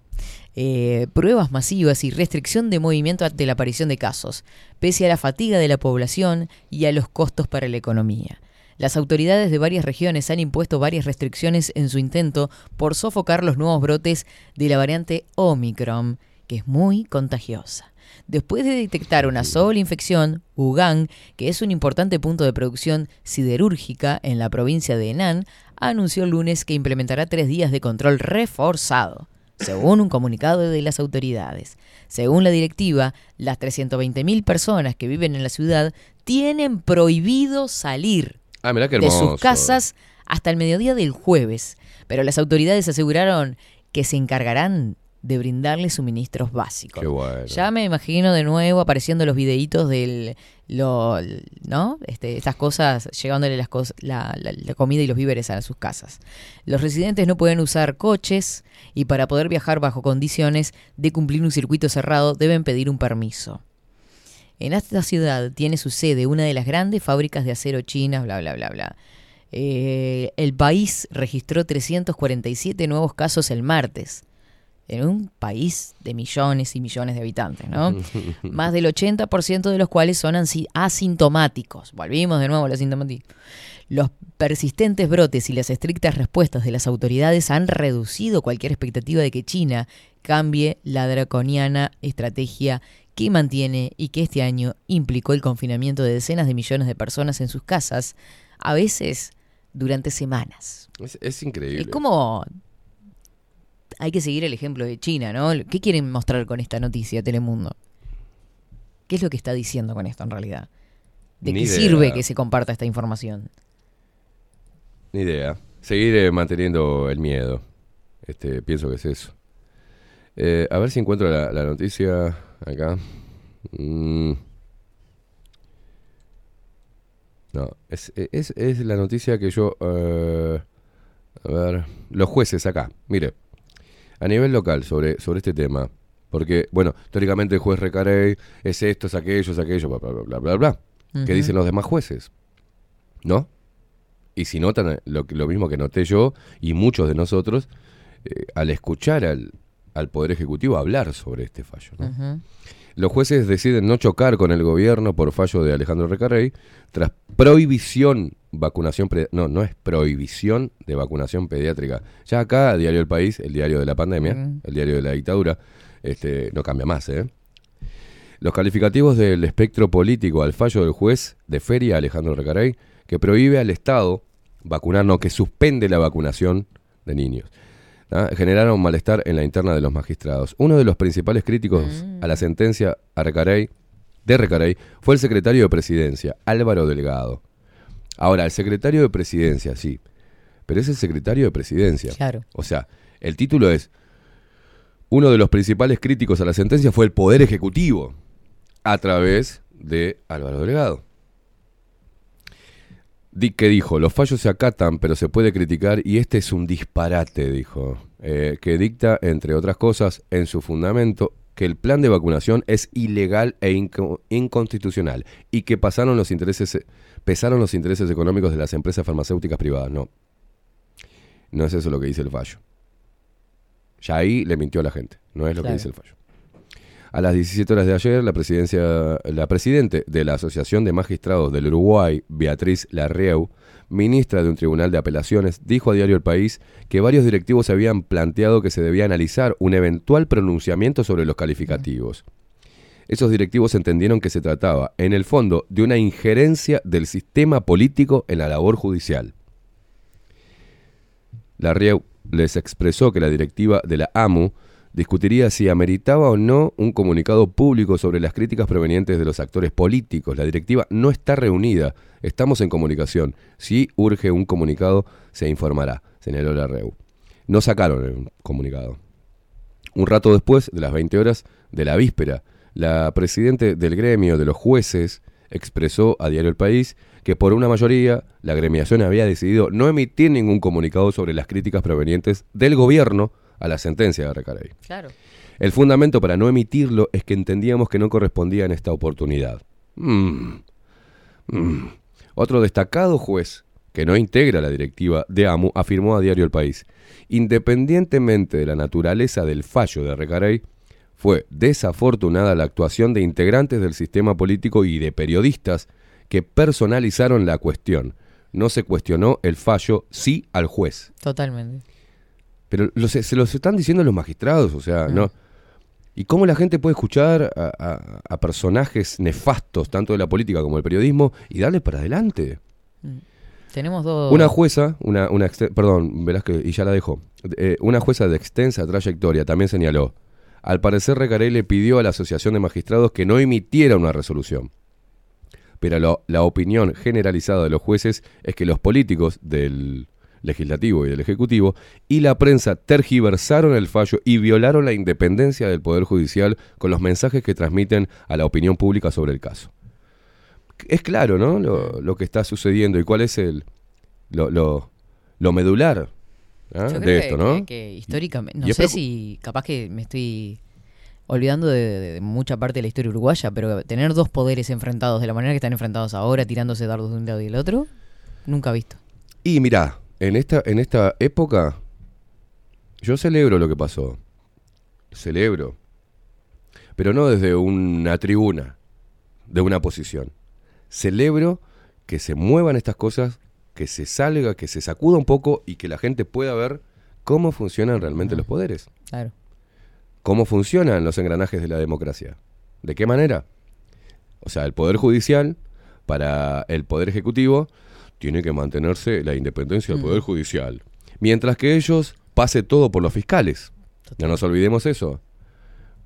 eh, pruebas masivas y restricción de movimiento ante la aparición de casos, pese a la fatiga de la población y a los costos para la economía. Las autoridades de varias regiones han impuesto varias restricciones en su intento por sofocar los nuevos brotes de la variante Omicron, que es muy contagiosa. Después de detectar una sola infección, Wuhan, que es un importante punto de producción siderúrgica en la provincia de Henan, anunció el lunes que implementará tres días de control reforzado según un comunicado de las autoridades. Según la directiva, las 320.000 personas que viven en la ciudad tienen prohibido salir Ah, de sus casas hasta el mediodía del jueves, pero las autoridades aseguraron que se encargarán de brindarles suministros básicos. Ya me imagino de nuevo apareciendo los videitos del lo, ¿no? Este, estas cosas llevándole las cosas, la, la, comida y los víveres a sus casas. Los residentes no pueden usar coches y para poder viajar bajo condiciones de cumplir un circuito cerrado deben pedir un permiso. En esta ciudad tiene su sede una de las grandes fábricas de acero chinas, bla, bla, bla, bla. Eh, el país registró 347 nuevos casos el martes, en un país de millones y millones de habitantes, ¿no? (laughs) Más del 80% de los cuales son asintomáticos. Volvimos de nuevo a la asintomáticos. Los persistentes brotes y las estrictas respuestas de las autoridades han reducido cualquier expectativa de que China cambie la draconiana estrategia que mantiene y que este año implicó el confinamiento de decenas de millones de personas en sus casas, a veces durante semanas. Es, increíble. Es como... Hay que seguir el ejemplo de China, ¿no? ¿Qué quieren mostrar con esta noticia, Telemundo? ¿Qué es lo que está diciendo con esto en realidad? ¿De qué sirve que se comparta esta información? Ni idea. Seguir eh, manteniendo el miedo. Este, pienso que es eso. Eh, a ver si encuentro la noticia acá. Mm. No, es, es, es, la noticia que yo... Eh, a ver, los jueces acá, mire, a nivel local sobre, sobre este tema, porque, bueno, teóricamente el juez Recarey es esto, es aquello, es aquello, bla, bla, bla, bla, bla. ¿Qué dicen los demás jueces? ¿No? Y si notan lo, lo mismo que noté yo y muchos de nosotros, eh, al escuchar al, al Poder Ejecutivo hablar sobre este fallo. Los jueces deciden no chocar con el gobierno por fallo de Alejandro Recarrey tras prohibición vacunación no no es prohibición de vacunación pediátrica ya acá diario El País el diario de la pandemia el diario de la dictadura este no cambia más ¿eh? los calificativos del espectro político al fallo del juez de feria Alejandro Recarey que prohíbe al Estado vacunar no que suspende la vacunación de niños generaron malestar en la interna de los magistrados. Uno de los principales críticos a la mm. sentencia a de Recarey fue el secretario de Presidencia, Álvaro Delgado. Ahora, el secretario de Presidencia, sí, pero es el secretario de Presidencia. Claro. O sea, el título es, uno de los principales críticos a la sentencia fue el Poder Ejecutivo, a través de Álvaro Delgado. Dick que dijo, los fallos se acatan, pero se puede criticar y este es un disparate, dijo, eh, que dicta, entre otras cosas, en su fundamento, que el plan de vacunación es ilegal e inconstitucional y que pasaron los intereses, pesaron los intereses económicos de las empresas farmacéuticas privadas. No, no es eso lo que dice el fallo. Ya ahí le mintió a la gente, no es lo que dice el fallo. A las 17 horas de ayer, la, presidencia, la presidente de la Asociación de Magistrados del Uruguay, Beatriz Larrieu, ministra de un tribunal de apelaciones, dijo a Diario El País que varios directivos habían planteado que se debía analizar un eventual pronunciamiento sobre los calificativos. Esos directivos entendieron que se trataba, en el fondo, de una injerencia del sistema político en la labor judicial. Larrieu les expresó que la directiva de la AMU discutiría si ameritaba o no un comunicado público sobre las críticas provenientes de los actores políticos. La directiva no está reunida, estamos en comunicación. Si urge un comunicado, se informará, señaló la REU. No sacaron el comunicado. Un rato después de las 20 horas de la víspera, la presidente del gremio de los jueces expresó a Diario El País que por una mayoría la gremiación había decidido no emitir ningún comunicado sobre las críticas provenientes del gobierno a la sentencia de Recarey. Claro. El fundamento para no emitirlo es que entendíamos que no correspondía en esta oportunidad. Mm. Mm. Otro destacado juez que no integra la directiva de AMU afirmó a Diario El País, independientemente de la naturaleza del fallo de Recarey, fue desafortunada la actuación de integrantes del sistema político y de periodistas que personalizaron la cuestión. No se cuestionó el fallo sí al juez. Totalmente. Pero lo se, se los están diciendo los magistrados, o sea, Mm. ¿no? ¿Y cómo la gente puede escuchar a, a- a personajes nefastos, tanto de la política como del periodismo, y darle para adelante? Tenemos dos. Una jueza, una, una perdón, Velázquez, y ya la dejo. Eh, una jueza de extensa trayectoria también señaló, al parecer Recarey le pidió a la Asociación de Magistrados que no emitiera una resolución. Pero lo- la opinión generalizada de los jueces es que los políticos del legislativo y del ejecutivo y la prensa tergiversaron el fallo y violaron la independencia del Poder Judicial con los mensajes que transmiten a la opinión pública sobre el caso. Es claro, ¿no? Lo, lo que está sucediendo y cuál es el lo, lo, lo medular ¿ah? De que- esto, ¿no? Que, que históricamente. No sé si. Capaz que me estoy olvidando de, de- de mucha parte de la historia uruguaya, pero tener dos poderes enfrentados de la manera que están enfrentados ahora, tirándose dardos de un lado y del otro, nunca visto. Y mirá, en esta, en esta época, yo celebro lo que pasó. Celebro. Pero no desde una tribuna, de una posición. Celebro que se muevan estas cosas, que se salga, que se sacuda un poco y que la gente pueda ver cómo funcionan realmente los poderes. Claro. ¿Cómo funcionan los engranajes de la democracia? ¿De qué manera? O sea, el Poder Judicial, para el Poder Ejecutivo, tiene que mantenerse la independencia del Poder Judicial. Mientras que ellos pase todo por los fiscales. No nos olvidemos eso.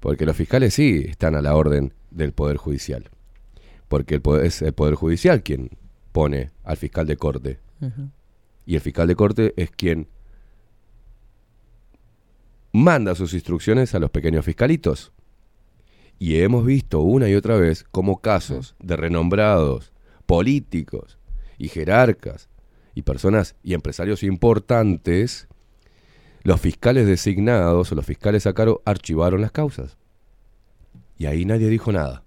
Porque los fiscales sí están a la orden del Poder Judicial. Porque el poder- es el Poder Judicial quien pone al fiscal de corte. Y el fiscal de corte es quien manda sus instrucciones a los pequeños fiscalitos. Y hemos visto una y otra vez como casos de renombrados políticos y jerarcas y personas y empresarios importantes, los fiscales designados o los fiscales a cargo archivaron las causas. Y ahí nadie dijo nada.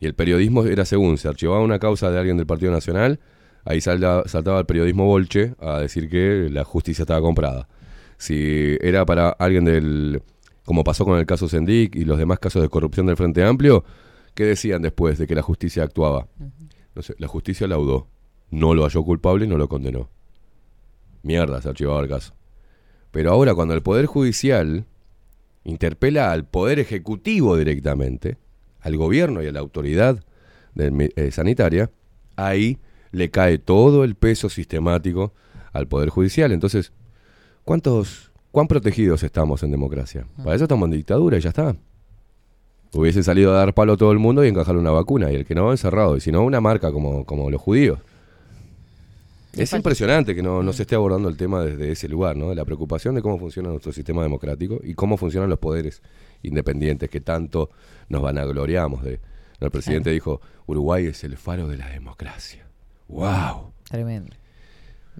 Y el periodismo era según, se archivaba una causa de alguien del Partido Nacional, ahí salda- saltaba el periodismo Bolche a decir que la justicia estaba comprada. Si era para alguien del, como pasó con el caso Sendic y los demás casos de corrupción del Frente Amplio, ¿qué decían después de que la justicia actuaba? No sé, la justicia laudó, no lo halló culpable y no lo condenó. Mierda, se archivaba el caso. Pero ahora cuando el Poder Judicial interpela al Poder Ejecutivo directamente, al gobierno y a la autoridad eh, sanitaria, ahí le cae todo el peso sistemático al Poder Judicial. Entonces, ¿cuántos, ¿cuán protegidos estamos en democracia? Para eso estamos en dictadura y ya está. Hubiese salido a dar palo a todo el mundo y encajarle una vacuna, y el que no, encerrado, y si no, una marca como, como los judíos. Es impresionante que no, no se esté abordando el tema desde ese lugar, ¿no? De la preocupación de cómo funciona nuestro sistema democrático y cómo funcionan los poderes independientes que tanto nos vanagloriamos de. El presidente dijo, Uruguay es el faro de la democracia. ¡Wow! Tremendo.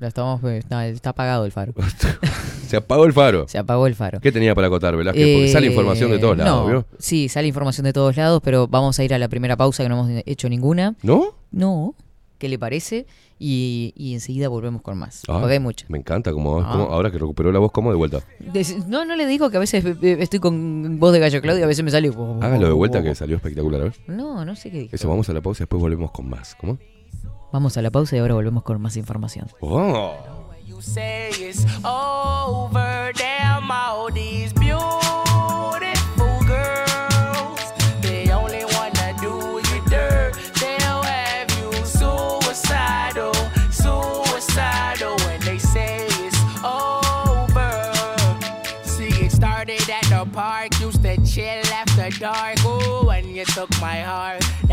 Ya estamos, eh, está, está apagado el faro. (laughs) Se apagó el faro. Se apagó el faro. ¿Qué tenía para acotar, Velázquez? Porque sale Eh, información de todos lados, no, ¿vio? Sí, sale información de todos lados, pero vamos a ir a la primera pausa que no hemos hecho ninguna. ¿No? No, ¿qué le parece? Y, y enseguida volvemos con más. Ah, porque hay mucho. Me encanta cómo, Ah. ahora que recuperó la voz, ¿cómo de vuelta? No, no le digo que a veces eh, estoy con voz de gallo Claudio, a veces me sale. Hágalo de vuelta que salió espectacular, a ver. No, no sé qué dijo. Eso, vamos a la pausa y después volvemos con más. ¿Cómo? Vamos a la pausa y ahora volvemos con más información. Oh. Dark. Ooh, when you took my heart,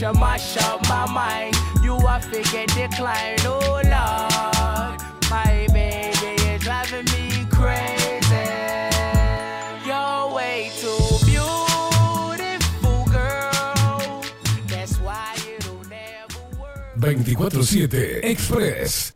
you mash up my mind. You are get decline, oh Lord. My baby is driving me crazy. You're way too beautiful, girl. That's why work. 24-7 Express.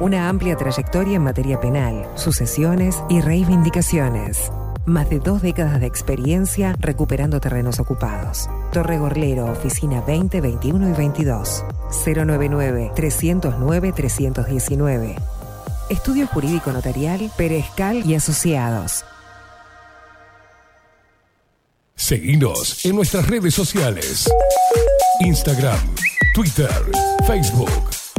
Una amplia trayectoria en materia penal, sucesiones y reivindicaciones. Más de dos décadas de experiencia recuperando terrenos ocupados. Torre Gorlero, oficina 20, 21 y 22. 099-309-319. Estudio Jurídico Notarial, Perezcal y Asociados. Seguinos en nuestras redes sociales. Instagram, Twitter, Facebook,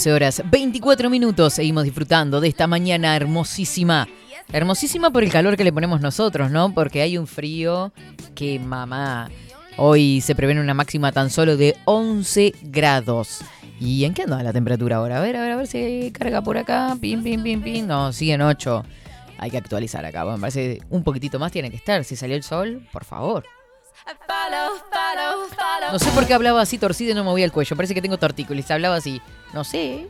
11 horas 24 minutos. Seguimos disfrutando de esta mañana hermosísima. Hermosísima por el calor que le ponemos nosotros, ¿no? Porque hay un frío que mamá. Hoy se prevé una máxima tan solo de 11 grados. ¿Y en qué anda la temperatura ahora? A ver, a ver, a ver si carga por acá. Pim, pim, pim, pim. No, sigue en 8. Hay que actualizar acá. Bueno, me parece un poquitito más tiene que estar. Si salió el sol, por favor. No sé por qué hablaba así torcido y no movía el cuello. Parece que tengo tortícolis. Hablaba así. No sé.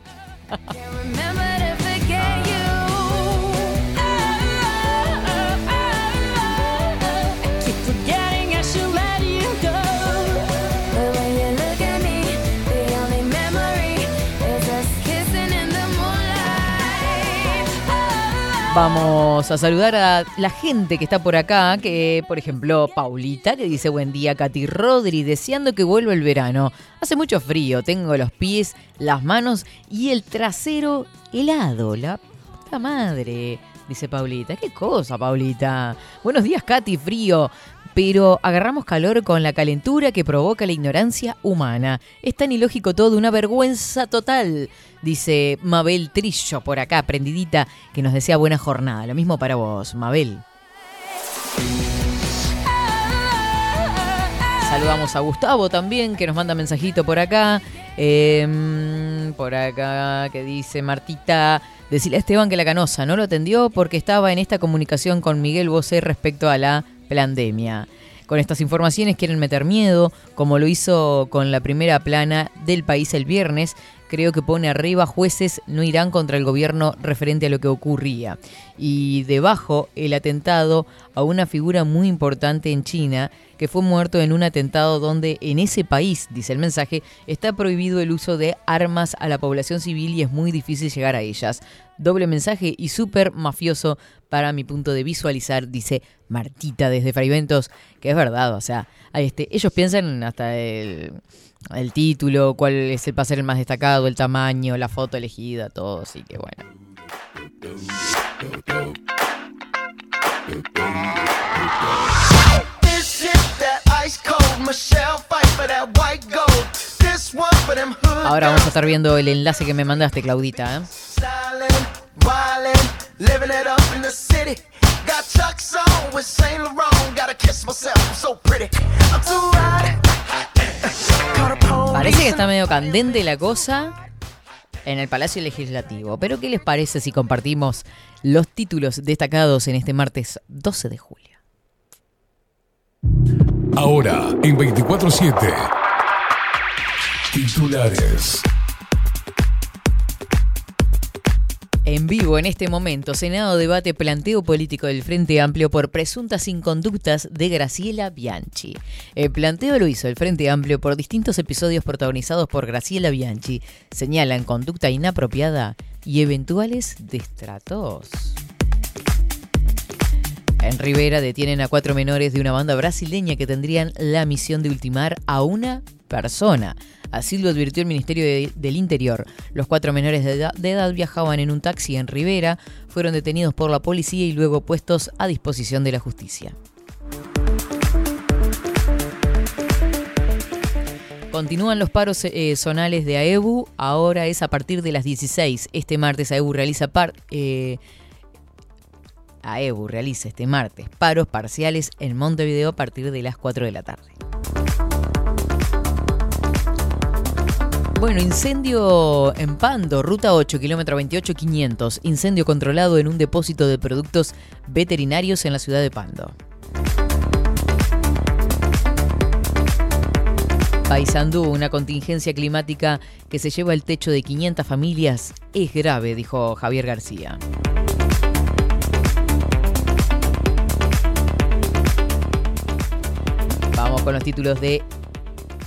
Vamos a saludar a la gente que está por acá, que por ejemplo Paulita, que dice buen día, Katy Rodri, deseando que vuelva el verano. Hace mucho frío, tengo los pies, las manos y el trasero helado. La puta madre, dice Paulita. ¿Qué cosa, Paulita? Buenos días, Katy, frío. Pero agarramos calor con la calentura que provoca la ignorancia humana. Es tan ilógico todo, una vergüenza total. Dice Mabel Trillo por acá, prendidita, que nos desea buena jornada. Lo mismo para vos, Mabel. Saludamos a Gustavo también, que nos manda mensajito por acá. Em, por acá, que dice Martita, decirle a Esteban que la canosa no lo atendió porque estaba en esta comunicación con Miguel Bosé respecto a la pandemia. Con estas informaciones quieren meter miedo, como lo hizo con la primera plana del país el viernes. Creo que pone arriba jueces no irán contra el gobierno referente a lo que ocurría. Y debajo el atentado a una figura muy importante en China que fue muerto en un atentado donde en ese país, dice el mensaje, está prohibido el uso de armas a la población civil y es muy difícil llegar a ellas. Doble mensaje y súper mafioso para mi punto de visualizar, dice Martita desde Fraiventos, que es verdad, o sea, este, ellos piensan hasta el, el título, cuál es el pasar el más destacado, el tamaño, la foto elegida, todo, así que bueno. Ahora vamos a estar viendo el enlace que me mandaste, Claudita. ¿eh? Parece que está medio candente la cosa en el Palacio Legislativo. Pero ¿qué les parece si compartimos los títulos destacados en este martes 12 de julio? Ahora, en 24-7. Titulares. En vivo en este momento, Senado debate planteo político del Frente Amplio por presuntas inconductas de Graciela Bianchi. El planteo lo hizo el Frente Amplio por distintos episodios protagonizados por Graciela Bianchi. Señalan conducta inapropiada y eventuales destratos. En Rivera detienen a cuatro menores de una banda brasileña que tendrían la misión de ultimar a una persona. Así lo advirtió el Ministerio de- del Interior. Los cuatro menores de edad, de edad viajaban en un taxi en Rivera, fueron detenidos por la policía y luego puestos a disposición de la justicia. Continúan los paros eh, zonales de AEBU, ahora es a partir de las 16. Este martes AEBU realiza par- eh, AEBU realiza este martes paros parciales en Montevideo a partir de las 4 de la tarde. Bueno, incendio en Pando, ruta 8, kilómetro 28 500. Incendio controlado en un depósito de productos veterinarios en la ciudad de Pando. Paysandú, una contingencia climática que se lleva el techo de 500 familias, es grave, dijo Javier García. Vamos con los títulos de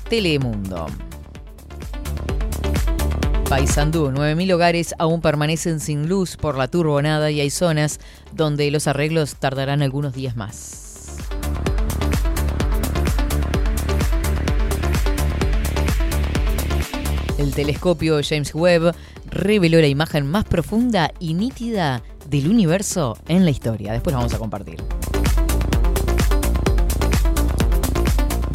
Telemundo. Paysandú, 9.000 hogares aún permanecen sin luz por la turbonada y hay zonas donde los arreglos tardarán algunos días más. El telescopio James Webb reveló la imagen más profunda y nítida del universo en la historia. Después vamos a compartir.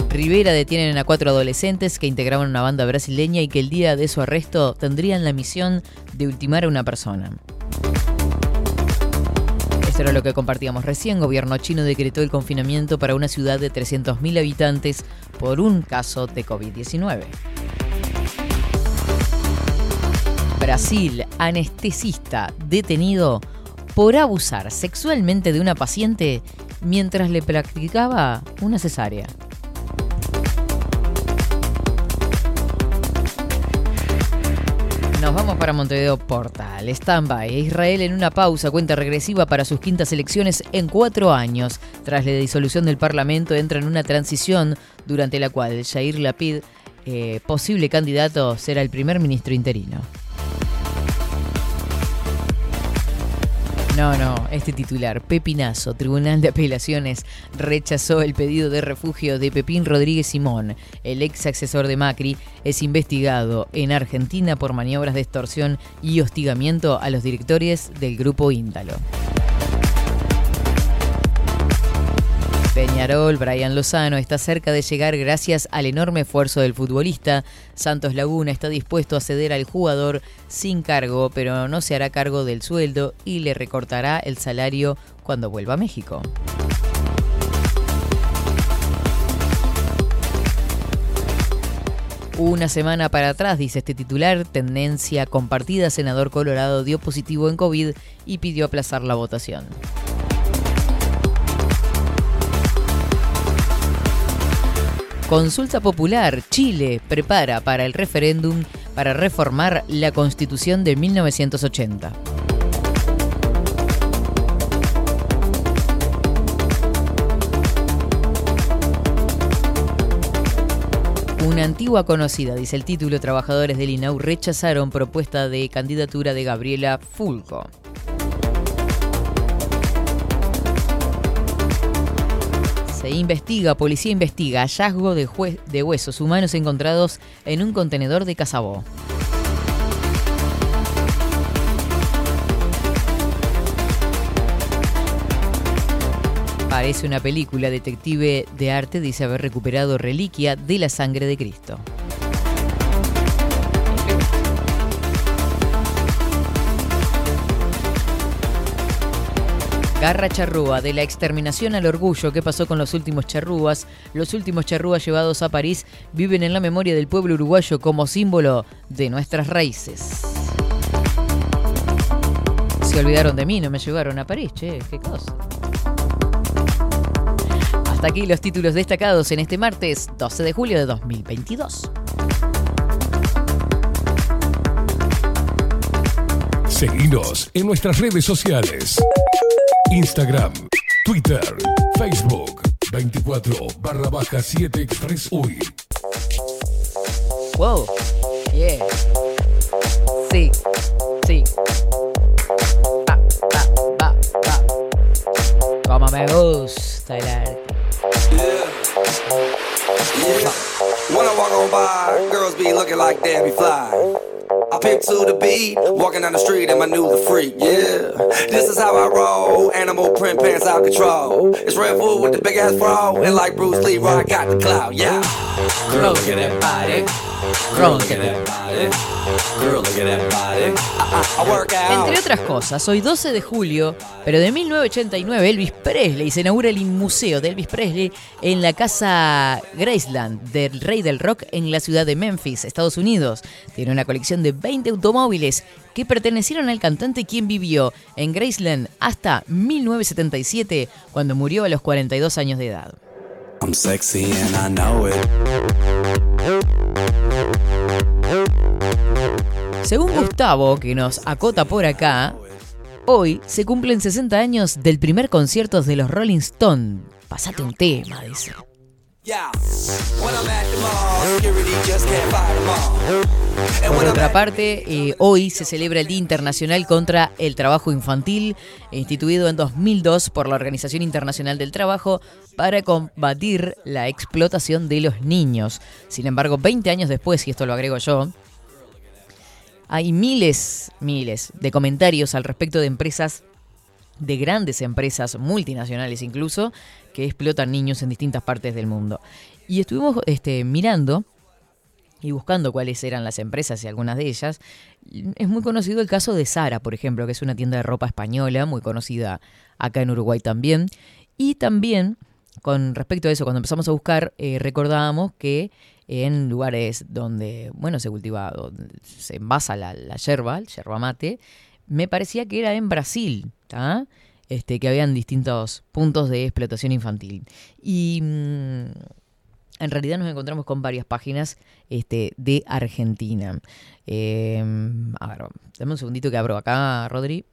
Rivera detienen a cuatro adolescentes que integraban una banda brasileña y que el día de su arresto tendrían la misión de ultimar a una persona. Esto era lo que compartíamos recién. Gobierno chino decretó el confinamiento para una ciudad de 300.000 habitantes por un caso de COVID-19. Brasil, anestesista detenido por abusar sexualmente de una paciente mientras le practicaba una cesárea. Nos vamos para Montevideo Portal. Stand-by. Israel en una pausa, cuenta regresiva para sus quintas elecciones en cuatro años. Tras la disolución del Parlamento, entra en una transición durante la cual Jair Lapid, eh, posible candidato, será el primer ministro interino. No, no, este titular, Pepinazo, Tribunal de Apelaciones, rechazó el pedido de refugio de Pepín Rodríguez Simón. El ex asesor de Macri es investigado en Argentina por maniobras de extorsión y hostigamiento a los directores del grupo Índalo. Peñarol, Brian Lozano está cerca de llegar gracias al enorme esfuerzo del futbolista. Santos Laguna está dispuesto a ceder al jugador sin cargo, pero no se hará cargo del sueldo y le recortará el salario cuando vuelva a México. Una semana para atrás, dice este titular, tendencia compartida, senador Colorado dio positivo en COVID y pidió aplazar la votación. Consulta Popular. Chile prepara para el referéndum para reformar la Constitución de 1980. Una antigua conocida, dice el título, trabajadores del INAU rechazaron propuesta de candidatura de Gabriela Fulco. Se investiga, policía investiga hallazgo de, jue- de huesos humanos encontrados en un contenedor de Casabó. Parece una película. Detective de arte dice haber recuperado reliquia de la sangre de Cristo. Garra charrúa, de la exterminación al orgullo, ¿qué pasó con los últimos charrúas? Los últimos charrúas llevados a París viven en la memoria del pueblo uruguayo como símbolo de nuestras raíces. Se olvidaron de mí, no me llevaron a París, che, qué cosa. Hasta aquí los títulos destacados en este martes 12 de julio de 2022. Seguinos en nuestras redes sociales. Instagram, Twitter, Facebook, 24 barra baja 7 Express UI. Wow. Yeah. Sí. Sí. Pa, pa, pa, pa. Como me gusta el arte. When I walk on by, girls be looking like Debbie Fly. I pick to the beat, walking down the street and my new the freak, yeah. This is how I roll, animal print pants out control. It's Red Bull with the big ass bra, and like Bruce Lee, I got the clout, yeah. Look at that body. Girl, look at that body. Girl, look at that body. I, I, I work out. Entre otras cosas, hoy 12 de julio, pero de 1989, Elvis Presley se inaugura el Museo de Elvis Presley en la casa Graceland del Rey del Rock en la ciudad de Memphis, Estados Unidos. Tiene una colección de 20 automóviles que pertenecieron al cantante quien vivió en Graceland hasta 1977, cuando murió a los 42 años de edad. I'm sexy and I know it. Según Gustavo, que nos acota por acá, hoy se cumplen 60 años del primer concierto de los Rolling Stones. Pasate un tema, dice. Por otra parte, eh, hoy se celebra el Día Internacional contra el Trabajo Infantil, instituido en 2002 por la Organización Internacional del Trabajo para combatir la explotación de los niños. Sin embargo, 20 años después, y esto lo agrego yo, hay miles, miles de comentarios al respecto de empresas, de grandes empresas multinacionales incluso, que explotan niños en distintas partes del mundo. Y estuvimos este, mirando y buscando cuáles eran las empresas y algunas de ellas. Es muy conocido el caso de Sara, por ejemplo, que es una tienda de ropa española, muy conocida acá en Uruguay también. Y también, con respecto a eso, cuando empezamos a buscar, eh, recordábamos que en lugares donde, bueno, se cultiva, se envasa la, la yerba, el yerba mate, me parecía que era en Brasil, ¿tá? Este, que habían distintos puntos de explotación infantil. Y mm, en realidad nos encontramos con varias páginas este, de Argentina. Eh, a ver, dame un segundito que abro acá, Rodri.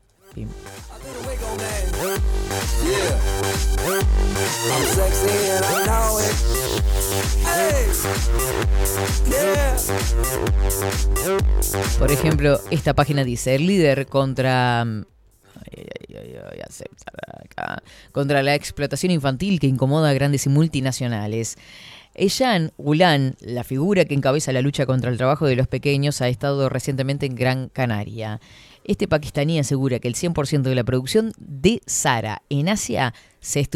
Por ejemplo, esta página dice, el líder contra... mm, contra la explotación infantil que incomoda a grandes y multinacionales. Ejan Ulan, la figura que encabeza la lucha contra el trabajo de los pequeños, ha estado recientemente en Gran Canaria. Este pakistaní asegura que el 100% de la producción de Sara en Asia se,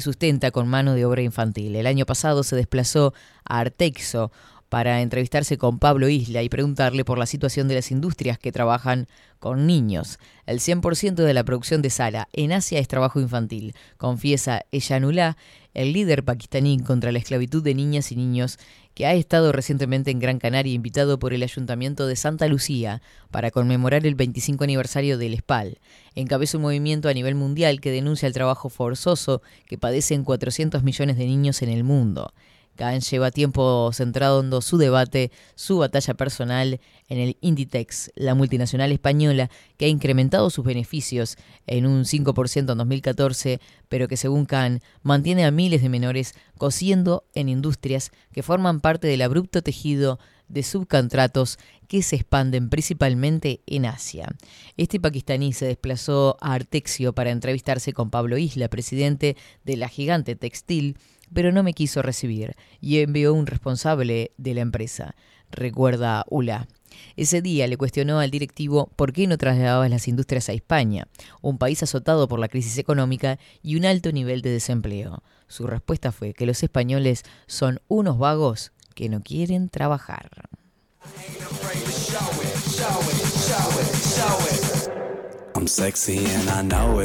sustenta con mano de obra infantil. El año pasado se desplazó a Artexo para entrevistarse con Pablo Isla y preguntarle por la situación de las industrias que trabajan con niños. El 100% de la producción de Sara en Asia es trabajo infantil, confiesa Eyanullah, el líder pakistaní contra la esclavitud de niñas y niños que ha estado recientemente en Gran Canaria invitado por el Ayuntamiento de Santa Lucía para conmemorar el 25 aniversario del SPAL. Encabeza un movimiento a nivel mundial que denuncia el trabajo forzoso que padecen 400 millones de niños en el mundo. Khan lleva tiempo centrando su debate, su batalla personal en el Inditex, la multinacional española que ha incrementado sus beneficios en un 5% en 2014, pero que según Khan mantiene a miles de menores cosiendo en industrias que forman parte del abrupto tejido de subcontratos que se expanden principalmente en Asia. Este pakistaní se desplazó a Artexio para entrevistarse con Pablo Isla, presidente de la gigante textil, pero no me quiso recibir y envió un responsable de la empresa, recuerda Ula. Ese día le cuestionó al directivo por qué no trasladaba las industrias a España, un país azotado por la crisis económica y un alto nivel de desempleo. Su respuesta fue que los españoles son unos vagos que no quieren trabajar. I'm sexy and I know.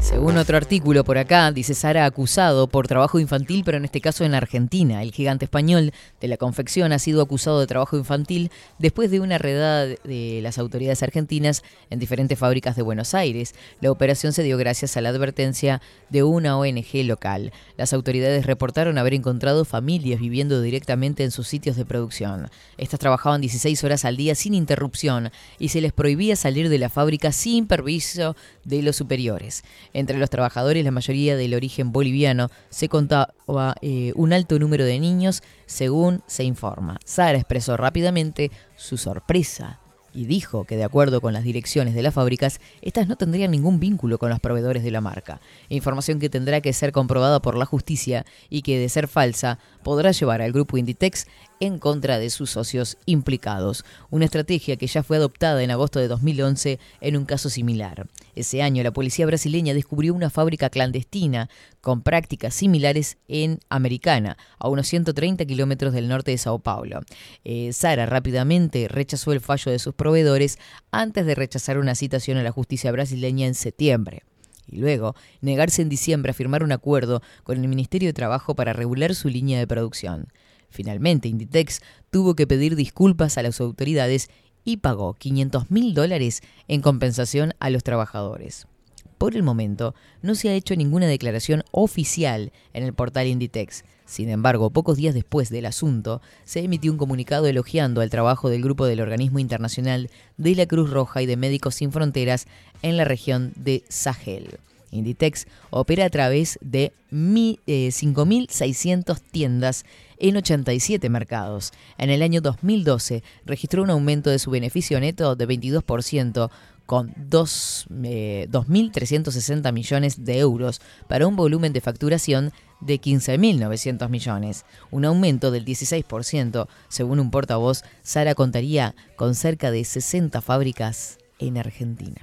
Según otro artículo por acá, dice Sara acusado por trabajo infantil, pero en este caso en Argentina. El gigante español de la confección ha sido acusado de trabajo infantil después de una redada de las autoridades argentinas en diferentes fábricas de Buenos Aires. La operación se dio gracias a la advertencia de una ONG local. Las autoridades reportaron haber encontrado familias viviendo directamente en sus sitios de producción. Estas trabajaban 16 horas al día sin interrupción y se les prohibía salir de la fábrica sin permiso de los superiores. Entre los trabajadores, la mayoría del origen boliviano, se contaba eh, un alto número de niños, según se informa. Sara expresó rápidamente su sorpresa y dijo que de acuerdo con las direcciones de las fábricas, estas no tendrían ningún vínculo con los proveedores de la marca. Información que tendrá que ser comprobada por la justicia y que, de ser falsa, podrá llevar al grupo Inditex en contra de sus socios implicados. Una estrategia que ya fue adoptada en agosto de 2011 en un caso similar. Ese año la policía brasileña descubrió una fábrica clandestina con prácticas similares en Americana, a unos 130 kilómetros del norte de Sao Paulo. Eh, Sara rápidamente rechazó el fallo de sus proveedores antes de rechazar una citación a la justicia brasileña en septiembre y luego negarse en diciembre a firmar un acuerdo con el Ministerio de Trabajo para regular su línea de producción. Finalmente, Inditex tuvo que pedir disculpas a las autoridades y pagó 500 mil dólares en compensación a los trabajadores. Por el momento, no se ha hecho ninguna declaración oficial en el portal Inditex. Sin embargo, pocos días después del asunto, se emitió un comunicado elogiando el trabajo del grupo del Organismo Internacional de la Cruz Roja y de Médicos Sin Fronteras en la región de Sahel. Inditex opera a través de mi- eh, 5.600 tiendas en 87 mercados. En el año 2012 registró un aumento de su beneficio neto de 22% con dos, eh, 2.360 millones de euros para un volumen de facturación de 15.900 millones, un aumento del 16%. Según un portavoz, Sara contaría con cerca de 60 fábricas en Argentina.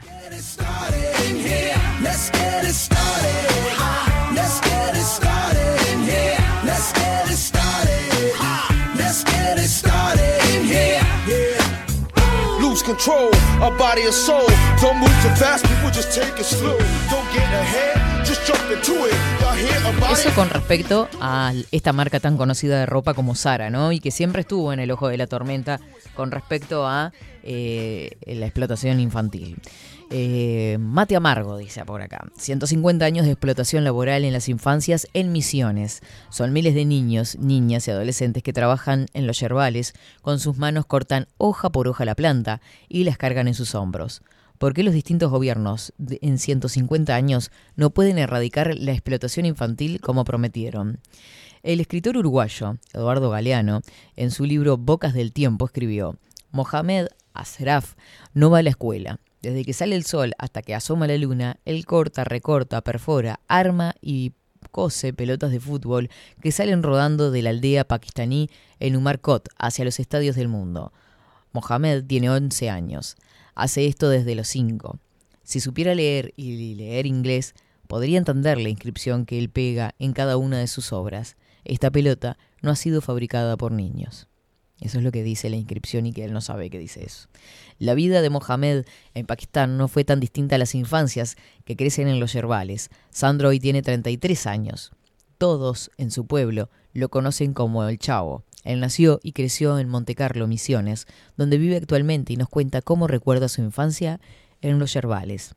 Control our body and soul. Don't move too fast, people just take it slow. Don't get ahead, just jump into it. Y'all hear about Eso con respecto a esta marca tan conocida de ropa como Sara, ¿no? Y que siempre estuvo en el ojo de la tormenta con respecto a eh, la explotación infantil. Eh, mate amargo, dice por acá. 150 años de explotación laboral en las infancias en Misiones. Son miles de niños, niñas y adolescentes que trabajan en los yerbales, con sus manos cortan hoja por hoja la planta y las cargan en sus hombros. ¿Por qué los distintos gobiernos de- en 150 años no pueden erradicar la explotación infantil como prometieron? El escritor uruguayo, Eduardo Galeano, en su libro Bocas del Tiempo escribió, Mohamed Asraf no va a la escuela. Desde que sale el sol hasta que asoma la luna, él corta, recorta, perfora, arma y cose pelotas de fútbol que salen rodando de la aldea pakistaní en Umarkot hacia los estadios del mundo. Mohamed tiene 11 años. Hace esto desde los 5. Si supiera leer y leer inglés, podría entender la inscripción que él pega en cada una de sus obras. Esta pelota no ha sido fabricada por niños. Eso es lo que dice la inscripción y que él no sabe que dice eso. La vida de Mohamed en Pakistán no fue tan distinta a las infancias que crecen en los yerbales. Sandro hoy tiene 33 años. Todos en su pueblo lo conocen como el Chavo. Él nació y creció en Montecarlo, Misiones, donde vive actualmente y nos cuenta cómo recuerda su infancia en los yerbales.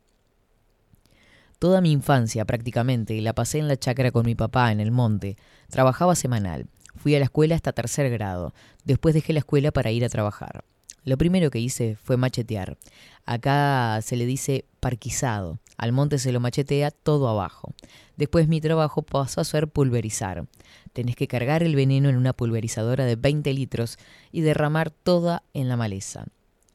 Toda mi infancia prácticamente la pasé en la chacra con mi papá en el monte. Trabajaba semanal. Fui a la escuela hasta tercer grado. Después dejé la escuela para ir a trabajar. Lo primero que hice fue machetear. Acá se le dice parquizado. Al monte se lo machetea todo abajo. Después mi trabajo pasó a ser pulverizar. Tenés que cargar el veneno en una pulverizadora de 20 litros y derramar toda en la maleza.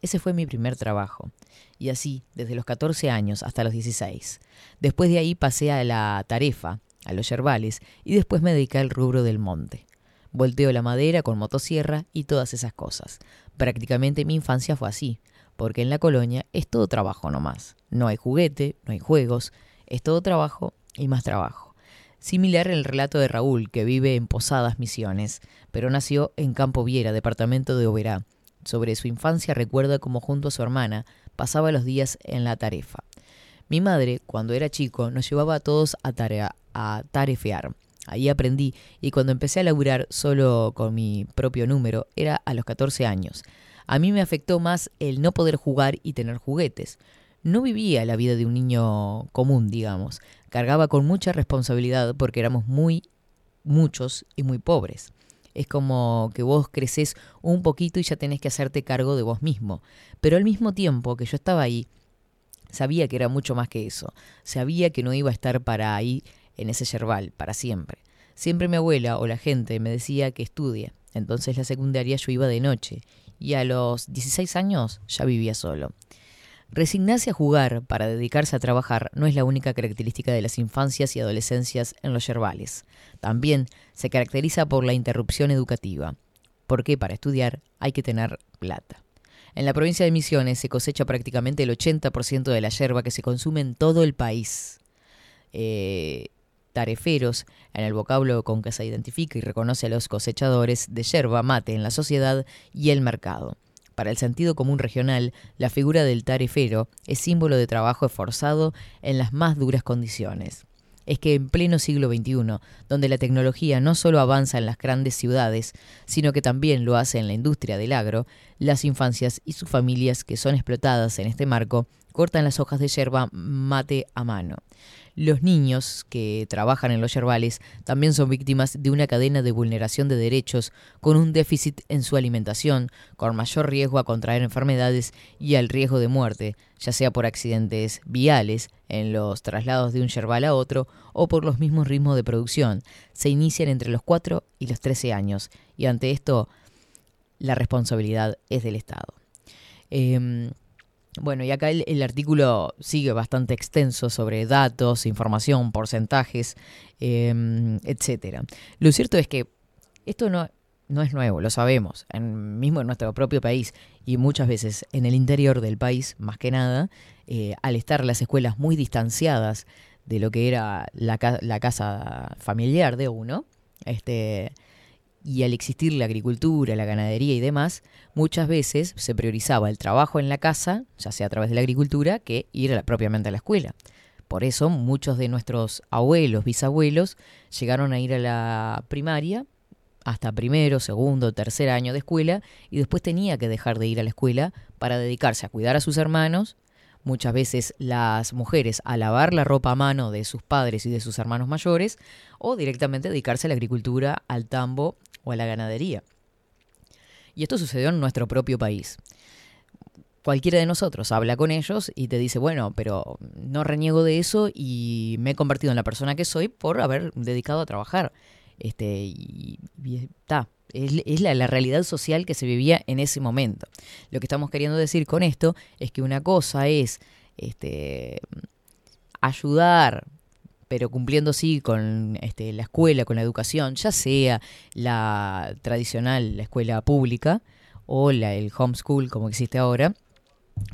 Ese fue mi primer trabajo. Y así, desde los 14 años hasta los 16. Después de ahí pasé a la tarefa, a los yerbales, y después me dediqué al rubro del monte. Volteo la madera con motosierra y todas esas cosas. Prácticamente mi infancia fue así, porque en la colonia es todo trabajo nomás. No hay juguete, no hay juegos, es todo trabajo y más trabajo. Similar el relato de Raúl, que vive en Posadas Misiones, pero nació en Campo Viera, departamento de Oberá. Sobre su infancia recuerda cómo junto a su hermana pasaba los días en la tarefa. Mi madre, cuando era chico, nos llevaba a todos a, tarea- a tarefear. Ahí aprendí y cuando empecé a laburar solo con mi propio número era a los 14 años. A mí me afectó más el no poder jugar y tener juguetes. No vivía la vida de un niño común, digamos. Cargaba con mucha responsabilidad porque éramos muy muchos y muy pobres. Es como que vos creces un poquito y ya tenés que hacerte cargo de vos mismo. Pero al mismo tiempo que yo estaba ahí, sabía que era mucho más que eso. Sabía que no iba a estar para ahí en ese yerbal, para siempre. Siempre mi abuela o la gente me decía que estudie. Entonces la secundaria yo iba de noche y a los 16 años ya vivía solo. Resignarse a jugar para dedicarse a trabajar no es la única característica de las infancias y adolescencias en los yerbales. También se caracteriza por la interrupción educativa, porque para estudiar hay que tener plata. En la provincia de Misiones se cosecha prácticamente el 80% de la yerba que se consume en todo el país. Eh, tareferos, en el vocablo con que se identifica y reconoce a los cosechadores de yerba mate en la sociedad y el mercado. Para el sentido común regional, la figura del tarefero es símbolo de trabajo esforzado en las más duras condiciones. Es que en pleno siglo XXI, donde la tecnología no solo avanza en las grandes ciudades, sino que también lo hace en la industria del agro, las infancias y sus familias que son explotadas en este marco cortan las hojas de yerba mate a mano. Los niños que trabajan en los yerbales también son víctimas de una cadena de vulneración de derechos con un déficit en su alimentación, con mayor riesgo a contraer enfermedades y al riesgo de muerte, ya sea por accidentes viales en los traslados de un yerbal a otro o por los mismos ritmos de producción. Se inician entre los 4 y los 13 años y ante esto la responsabilidad es del Estado. Em, bueno, y acá el, artículo sigue bastante extenso sobre datos, información, porcentajes, eh, etcétera. Lo cierto es que esto no, no es nuevo, lo sabemos, en, mismo en nuestro propio país y muchas veces en el interior del país, más que nada, eh, al estar las escuelas muy distanciadas de lo que era la, la casa familiar de uno, este, Y al existir la agricultura, la ganadería y demás, muchas veces se priorizaba el trabajo en la casa, ya sea a través de la agricultura, que ir propiamente a la escuela. Por eso muchos de nuestros abuelos, bisabuelos, llegaron a ir a la primaria hasta primero, segundo, tercer año de escuela y después tenía que dejar de ir a la escuela para dedicarse a cuidar a sus hermanos, muchas veces las mujeres a lavar la ropa a mano de sus padres y de sus hermanos mayores o directamente dedicarse a la agricultura, al tambo o a la ganadería. Y esto sucedió en nuestro propio país. Cualquiera de nosotros habla con ellos y te dice, bueno, pero no reniego de eso y me he convertido en la persona que soy por haber dedicado a trabajar. Este, y está. Es, la, la realidad social que se vivía en ese momento. Lo que estamos queriendo decir con esto es que una cosa es este, ayudar, pero cumpliendo sí con este, la escuela, con la educación, ya sea la tradicional, la escuela pública, o la, el homeschool como existe ahora,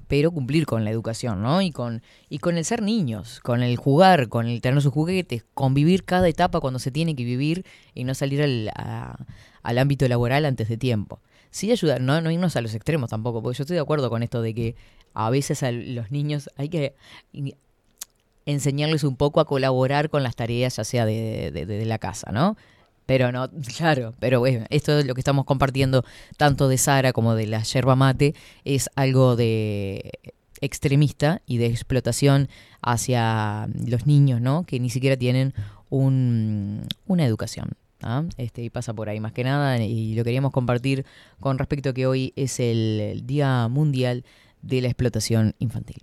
pero cumplir con la educación, ¿no? Y con, y con el ser niños, con el jugar, con el tener sus juguetes, convivir cada etapa cuando se tiene que vivir y no salir al, al ámbito laboral antes de tiempo. Sí ayudar, no, no irnos a los extremos tampoco, porque yo estoy de acuerdo con esto de que a veces a los niños hay que enseñarles un poco a colaborar con las tareas, ya sea de, de- la casa, ¿no? Pero no, (laughs) claro, pero bueno, esto es lo que estamos compartiendo tanto de Sara como de la yerba mate, es algo de extremista y de explotación hacia los niños, ¿no? Que ni siquiera tienen un, una educación. ¿ah? Este, y pasa por ahí más que nada, y lo queríamos compartir con respecto a que hoy es el Día Mundial de la Explotación Infantil.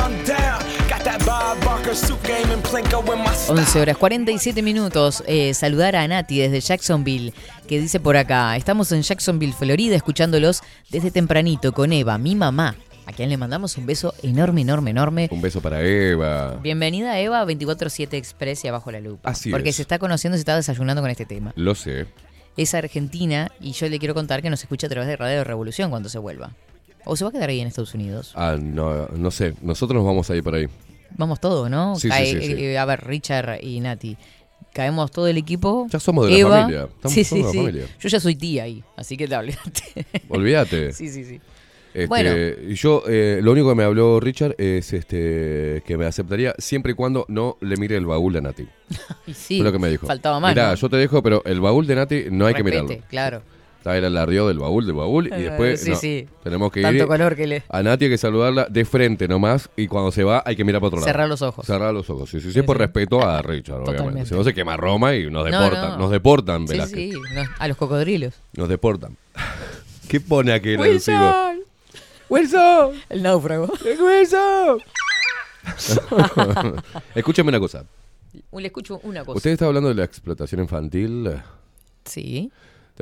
11 horas 47 minutos. Eh, saludar a Nati desde Jacksonville, que dice por acá, estamos en Jacksonville, Florida, escuchándolos desde tempranito con Eva, mi mamá, a quien le mandamos un beso enorme, enorme, enorme. Un beso para Eva. Bienvenida Eva, 24-7 Express y abajo la lupa. Así porque es. se está conociendo, se está desayunando con este tema. Lo sé. Es argentina y yo le quiero contar que nos escucha a través de Radio Revolución cuando se vuelva. O se va a quedar ahí en Estados Unidos. Ah, no, no sé. Nosotros nos vamos a ir por ahí. Vamos todos, ¿no? Sí, Cae- sí, sí. eh, a ver, Richard y Nati. Caemos todo el equipo. Ya somos de la Eva. familia. Estamos- sí, sí, la familia. Yo ya soy tía ahí, así que te olvídate. Olvídate. (laughs) sí, sí, sí. Este, Bueno. y yo, eh, lo único que me habló Richard es este que me aceptaría siempre y cuando no le mire el baúl de Nati. (laughs) Y sí, Fue lo que me dijo. faltaba más, Mirá, ¿no? yo te dejo, pero el baúl de Nati no hay que mirarlo. claro. Está el alardeó del baúl, del baúl, y después sí, no, sí. tenemos que Tanto ir. color que le- A Nati hay que saludarla de frente nomás, y cuando se va hay que mirar para otro lado. Cerrar los ojos. Cerrar los ojos, sí, sí, sí, por respeto a Richard, obviamente. Totalmente. Si no se quema Roma y nos No, deportan, no. nos deportan, Sí, Velázquez. sí, no, a los cocodrilos. Nos deportan. (laughs) ¿Qué pone aquel Wilson. ¡Wilson! (laughs) El náufrago. ¡Wilson! (laughs) Escúchame una cosa. Le escucho una cosa. Usted está hablando de la explotación infantil. Sí.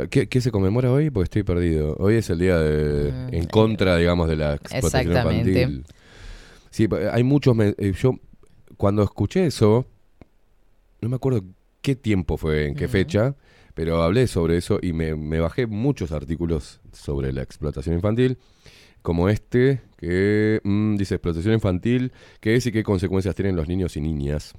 ¿Qué, qué se conmemora hoy? Porque estoy perdido. Hoy es el día de, en contra, digamos, de la explotación Mm, Exactamente. infantil. Sí, hay muchos... eh, Yo, cuando escuché eso, no me acuerdo qué tiempo fue, en qué fecha, pero hablé sobre eso y me, me bajé muchos artículos sobre la explotación infantil, como este, que mm, dice explotación infantil, qué es y qué consecuencias tienen los niños y niñas.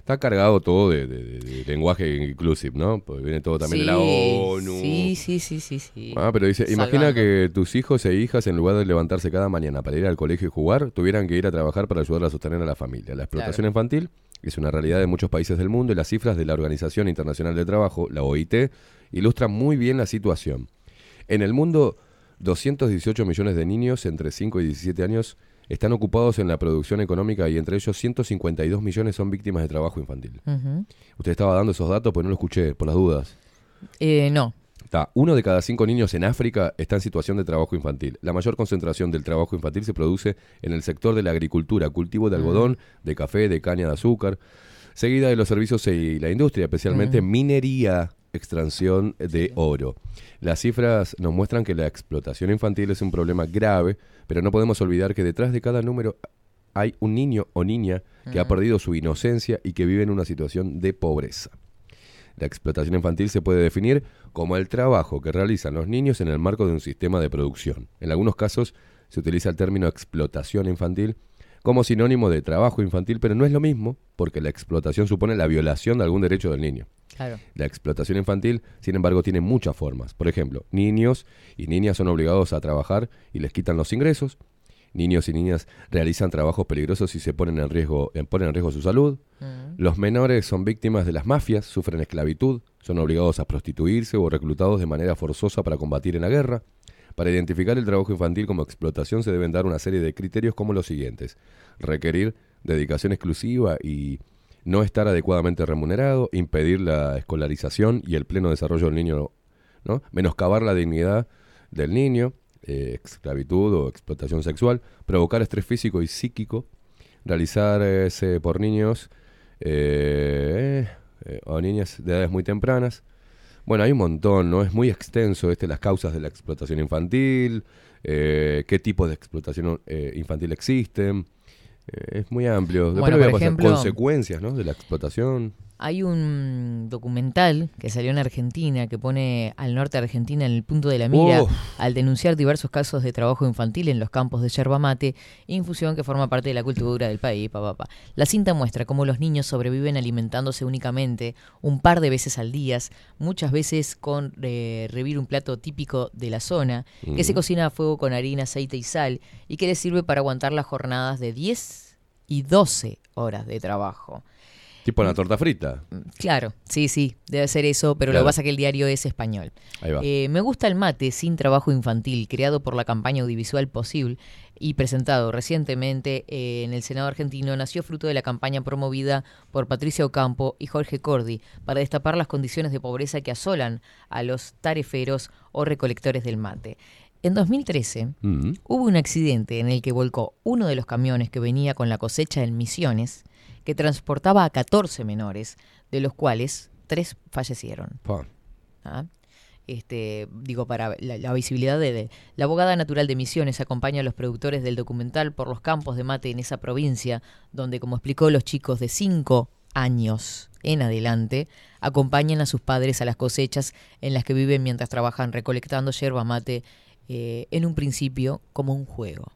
Está cargado todo de, de- de- de lenguaje inclusive, ¿no? Porque viene todo también de la Sí, ONU. Sí, sí, sí, sí, sí. Ah, pero dice, imagina que tus hijos e hijas, en lugar de levantarse cada mañana para ir al colegio y jugar, tuvieran que ir a trabajar para ayudar a sostener a la familia. La explotación Claro. infantil es una realidad de muchos países del mundo y las cifras de la Organización Internacional del Trabajo, la OIT, ilustran muy bien la situación. En el mundo, 218 millones de niños entre 5 y 17 años están ocupados en la producción económica y entre ellos 152 millones son víctimas de trabajo infantil. Usted estaba dando esos datos, pues no lo escuché, por las dudas. Eh, no. Ta, uno de cada cinco niños en África está en situación de trabajo infantil. La mayor concentración del trabajo infantil se produce en el sector de la agricultura, cultivo de algodón, de café, de caña de azúcar, seguida de los servicios y la industria, especialmente minería, extracción de oro. Las cifras nos muestran que la explotación infantil es un problema grave, pero no podemos olvidar que detrás de cada número hay un niño o niña que ha perdido su inocencia y que vive en una situación de pobreza. La explotación infantil se puede definir como el trabajo que realizan los niños en el marco de un sistema de producción. En algunos casos se utiliza el término explotación infantil como sinónimo de trabajo infantil, pero no es lo mismo porque la explotación supone la violación de algún derecho del niño. Claro. La explotación infantil, sin embargo, tiene muchas formas. Por ejemplo, niños y niñas son obligados a trabajar y les quitan los ingresos. Niños y niñas realizan trabajos peligrosos y se ponen en riesgo, en- ponen en riesgo su salud. Los menores son víctimas de las mafias, sufren esclavitud, son obligados a prostituirse o reclutados de manera forzosa para combatir en la guerra. Para identificar el trabajo infantil como explotación se deben dar una serie de criterios como los siguientes. Requerir dedicación exclusiva y no estar adecuadamente remunerado, impedir la escolarización y el pleno desarrollo del niño, ¿no? menoscabar la dignidad del niño, eh, esclavitud o explotación sexual, provocar estrés físico y psíquico, realizarse por niños eh, eh, o niñas de edades muy tempranas. Bueno, hay un montón, ¿no? Es muy extenso este, las causas de la explotación infantil, eh, qué tipos de explotación eh, infantil existen. Eh, es muy amplio. Después Bueno, voy a pasar ejemplo- consecuencias, ¿no? De la explotación. Hay un documental que salió en Argentina que pone al norte de Argentina en el punto de la mira Uf. al denunciar diversos casos de trabajo infantil en los campos de yerba mate, infusión que forma parte de la cultura del país. Pa, pa, pa. La cinta muestra cómo los niños sobreviven alimentándose únicamente un par de veces al día, muchas veces con eh, revivir un plato típico de la zona, que se Mm. cocina a fuego con harina, aceite y sal y que les sirve para aguantar las jornadas de 10 y 12 horas de trabajo. Tipo la torta frita. Claro, sí, sí, debe ser eso, pero lo que pasa es que el diario es español. Ahí va. Eh, me gusta el mate sin trabajo infantil, creado por la campaña audiovisual Posible y presentado recientemente eh, en el Senado argentino, nació fruto de la campaña promovida por Patricia Ocampo y Jorge Cordi para destapar las condiciones de pobreza que asolan a los tareferos o recolectores del mate. En 2013 Mm. hubo un accidente en el que volcó uno de los camiones que venía con la cosecha en Misiones, que transportaba a 14 menores, de los cuales tres fallecieron. ¿ah? Este, digo, para la, la visibilidad de, de- La abogada natural de Misiones acompaña a los productores del documental por los campos de mate en esa provincia, donde, como explicó, los chicos de 5 años en adelante acompañan a sus padres a las cosechas en las que viven mientras trabajan recolectando yerba mate eh, en un principio como un juego.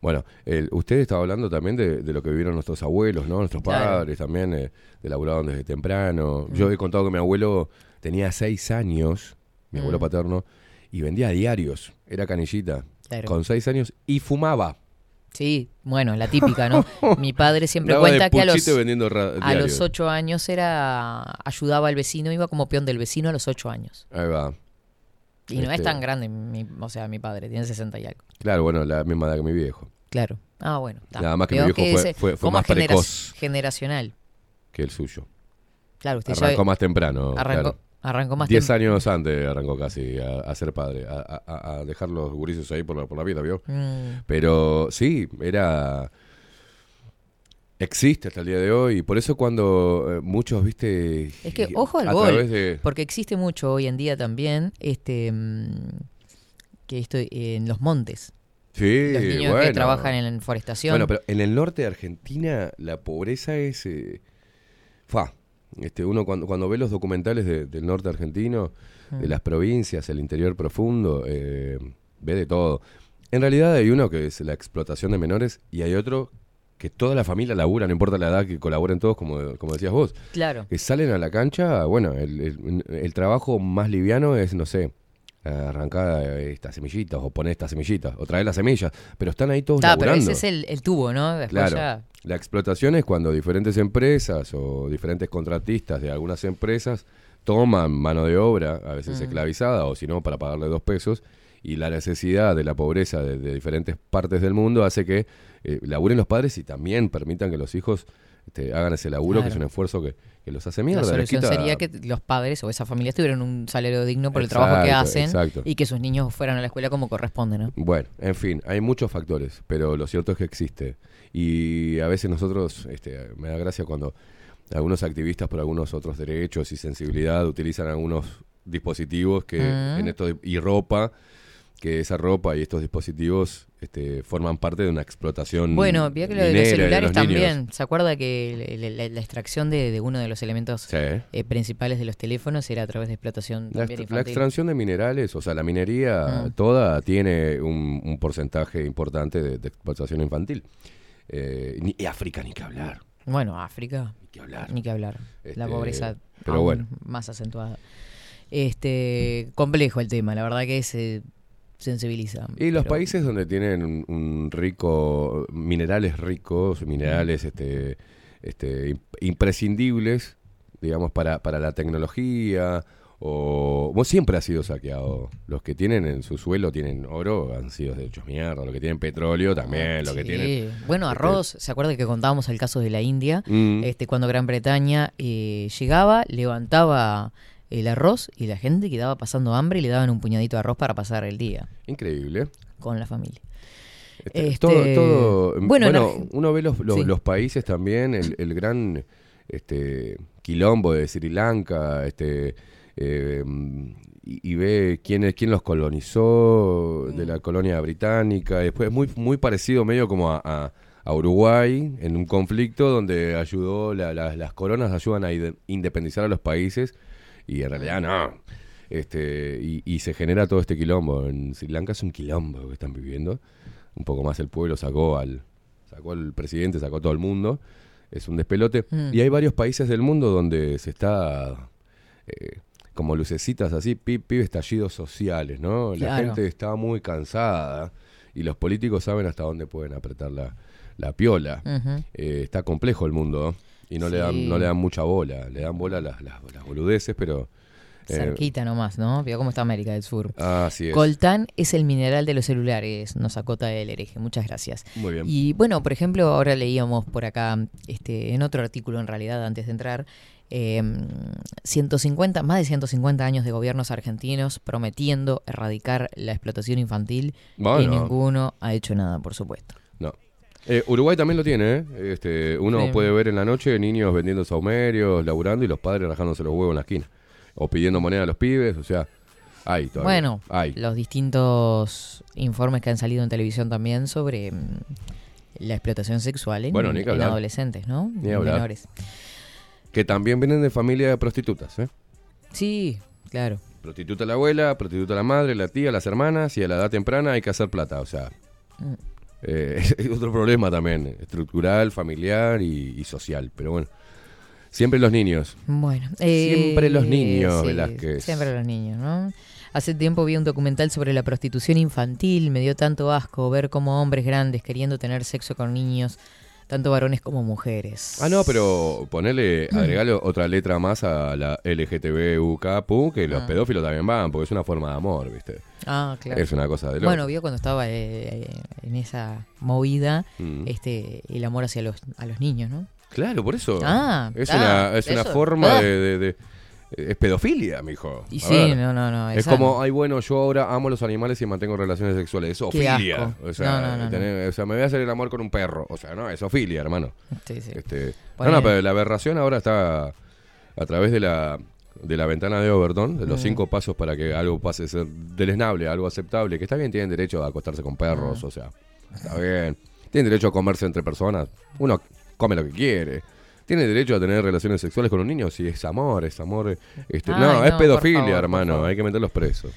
Bueno, el- usted estaba hablando también de, de lo que vivieron nuestros abuelos, ¿no? Nuestros Claro. padres también, eh, de laburaban desde temprano. Mm. Yo he contado que mi abuelo tenía seis años, mi abuelo Mm. paterno, y vendía diarios. Era canillita. Claro. Con seis años y fumaba. Sí, bueno, la típica, ¿no? (laughs) Mi padre siempre cuenta que a los, a los ocho años era ayudaba al vecino, iba como peón del vecino a los ocho años. Ahí va. Y no es Este, tan grande, mi- o sea, mi padre tiene 60 y algo. Claro, bueno, la misma edad que mi viejo. Claro. Ah, bueno. Nada más que mi viejo fue- ese- fue- fue más genera- precoz. Generacional. Que el suyo. Claro, usted Arrancó más temprano. Arrancó, claro. arrancó más Diez años antes arrancó casi a, a ser padre, a, a- a dejar los gurises ahí por la, por la vida, ¿vio? Mm. Pero sí, era... Existe hasta el día de hoy y por eso cuando eh, muchos, viste... Es que ojo al gol, de... porque existe mucho hoy en día también, este, mm, que esto en los montes. Sí, los niños que bueno. trabajan en forestación. Bueno, pero en el norte de Argentina la pobreza es... eh, fa, este, uno cuando, cuando ve los documentales de- del norte argentino, de Mm. las provincias, el interior profundo, eh, ve de todo. En realidad hay uno que es la explotación de menores y hay otro que toda la familia labura, no importa la edad, que colaboren todos, como, como decías vos. Claro. Que salen a la cancha, bueno, el, el- el trabajo más liviano es, no sé, arrancar estas semillitas o poner estas semillitas o traer las semillas, pero están ahí todos pero laburando. ese es el, el tubo, ¿no? Después Claro. ya. La explotación es cuando diferentes empresas o diferentes contratistas de algunas empresas toman mano de obra, a veces Mm. esclavizada o si no, para pagarle dos pesos, y la necesidad de la pobreza de, de diferentes partes del mundo hace que eh, laburen los padres y también permitan que los hijos este, hagan ese laburo, que es un esfuerzo que, que los hace La mierda. les solución quita- sería que los padres o esa familia tuvieran un salario digno por el trabajo que hacen exacto. y que sus niños fueran a la escuela como corresponde, ¿no? Bueno, en fin, hay muchos factores, pero lo cierto es que existe. Y a veces nosotros, este, me da gracia cuando algunos activistas por algunos otros derechos y sensibilidad utilizan algunos dispositivos que Mm. en esto de- y ropa, que esa ropa y estos dispositivos este, forman parte de una explotación. Bueno, vio que lo de los celulares los niños. también. ¿Se acuerda que la, la- la extracción de, de uno de los elementos Sí. eh, principales de los teléfonos era a través de explotación La, ext- la extracción de minerales, o sea, la minería Mm. toda tiene un, un porcentaje importante de, de explotación infantil. Eh, ni, y África ni que hablar. Bueno, África. Ni que hablar. Ni que hablar. la Este, pobreza pero aún bueno. más acentuada. Este, complejo el tema, la verdad que se sensibiliza. Y los pero- países donde tienen un, un rico, minerales ricos, minerales este, este, im- imprescindibles, digamos, para, para la tecnología, o bueno, siempre ha sido saqueado. Los que tienen en su suelo tienen oro, han sido hechos mierda. Los que tienen petróleo también, los que Sí. tienen... Bueno, este, arroz, ¿se acuerda que contábamos el caso de la India? Mm. Este, cuando Gran Bretaña eh, llegaba, levantaba el arroz y la gente quedaba pasando hambre y le daban un puñadito de arroz para pasar el día Increíble. con la familia. Este, Este, todo, todo- bueno, en bueno, Arge- uno ve los, los, Sí. los países también, el, el gran este, quilombo de Sri Lanka, este, eh, y, y ve quién, es- quién los colonizó de Mm. la colonia británica. Después muy, muy parecido medio como a, a- a Uruguay, en un conflicto donde ayudó, la- la- las coronas ayudan a independizar a los países y en realidad no. Este, y, y se genera todo este quilombo. En Sri Lanka es un quilombo que están viviendo. Un poco más el pueblo sacó al sacó al presidente, sacó a todo el mundo. Es un despelote. Mm. Y hay varios países del mundo donde se está eh, como lucecitas así, pi- pibes estallidos sociales, ¿no? La Claro. gente está muy cansada y los políticos saben hasta dónde pueden apretar la, la piola. Eh, está complejo el mundo y no le dan no le dan mucha bola, le dan bola las, las, las boludeces, pero eh, Cerquita nomás, ¿no? Vio cómo está América del Sur. así es. Coltán es el mineral de los celulares, nos acota el hereje. Muchas gracias. Muy bien. Y bueno, por ejemplo, ahora leíamos por acá, este, en otro artículo en realidad, antes de entrar, eh, 150, más de 150 años de gobiernos argentinos prometiendo erradicar la explotación infantil y ninguno ha hecho nada, por supuesto. Eh, Uruguay también lo tiene, ¿eh? Este, uno Sí. puede ver en la noche niños vendiendo saumerios, laburando y los padres rajándose los huevos en la esquina. O pidiendo moneda a los pibes, o sea, hay todavía. Bueno, hay. los distintos informes que han salido en televisión también sobre mm, la explotación sexual en, Bueno, en adolescentes, ¿no? Ni hablar. menores. Que también vienen de familia de prostitutas, ¿eh? Sí, claro. Prostituta la abuela, prostituta la madre, la tía, las hermanas, y a la edad temprana hay que hacer plata, o sea. Mm. Eh, (laughs) es otro problema también, estructural, familiar y, y social. Pero bueno, siempre los niños. Bueno, Siempre los niños, sí, Velázquez. Siempre los niños, ¿no? Hace tiempo vi un documental sobre la prostitución infantil, me dio tanto asco ver cómo hombres grandes queriendo tener sexo con niños, tanto varones como mujeres. Ah, no, pero ponerle, agregarle otra letra más a la LGTBUK, que los Ah. pedófilos también van, porque es una forma de amor, ¿viste? Ah, claro. Es una cosa de loco. Bueno, vio cuando estaba eh, en esa movida, Mm. este, el amor hacia los, a los niños, ¿no? Claro, por eso. Ah, es ah, una, es una forma Ah. de, de- de- Es pedofilia, mijo. Y A sí, ver. no, no, no. Es como, ay, bueno, yo ahora amo los animales y mantengo relaciones sexuales. Es ofilia. O sea, No, no, no, no. tener- o sea, me voy a hacer el amor con un perro. O sea, no, es ofilia, hermano. Sí, sí. Este, no, no, pero la aberración ahora está a través de la, de la ventana de Overton, de los Mm. cinco pasos para que algo pase a ser deleznable, algo aceptable, que está bien, tienen derecho a acostarse con perros, Mm. o sea, está bien. Tienen derecho a comerse entre personas. Uno come lo que quiere. Tiene derecho a tener relaciones sexuales con un niño si es amor, es amor. Este, Ay, no, es pedofilia, favor, hermano. Hay que meterlos presos.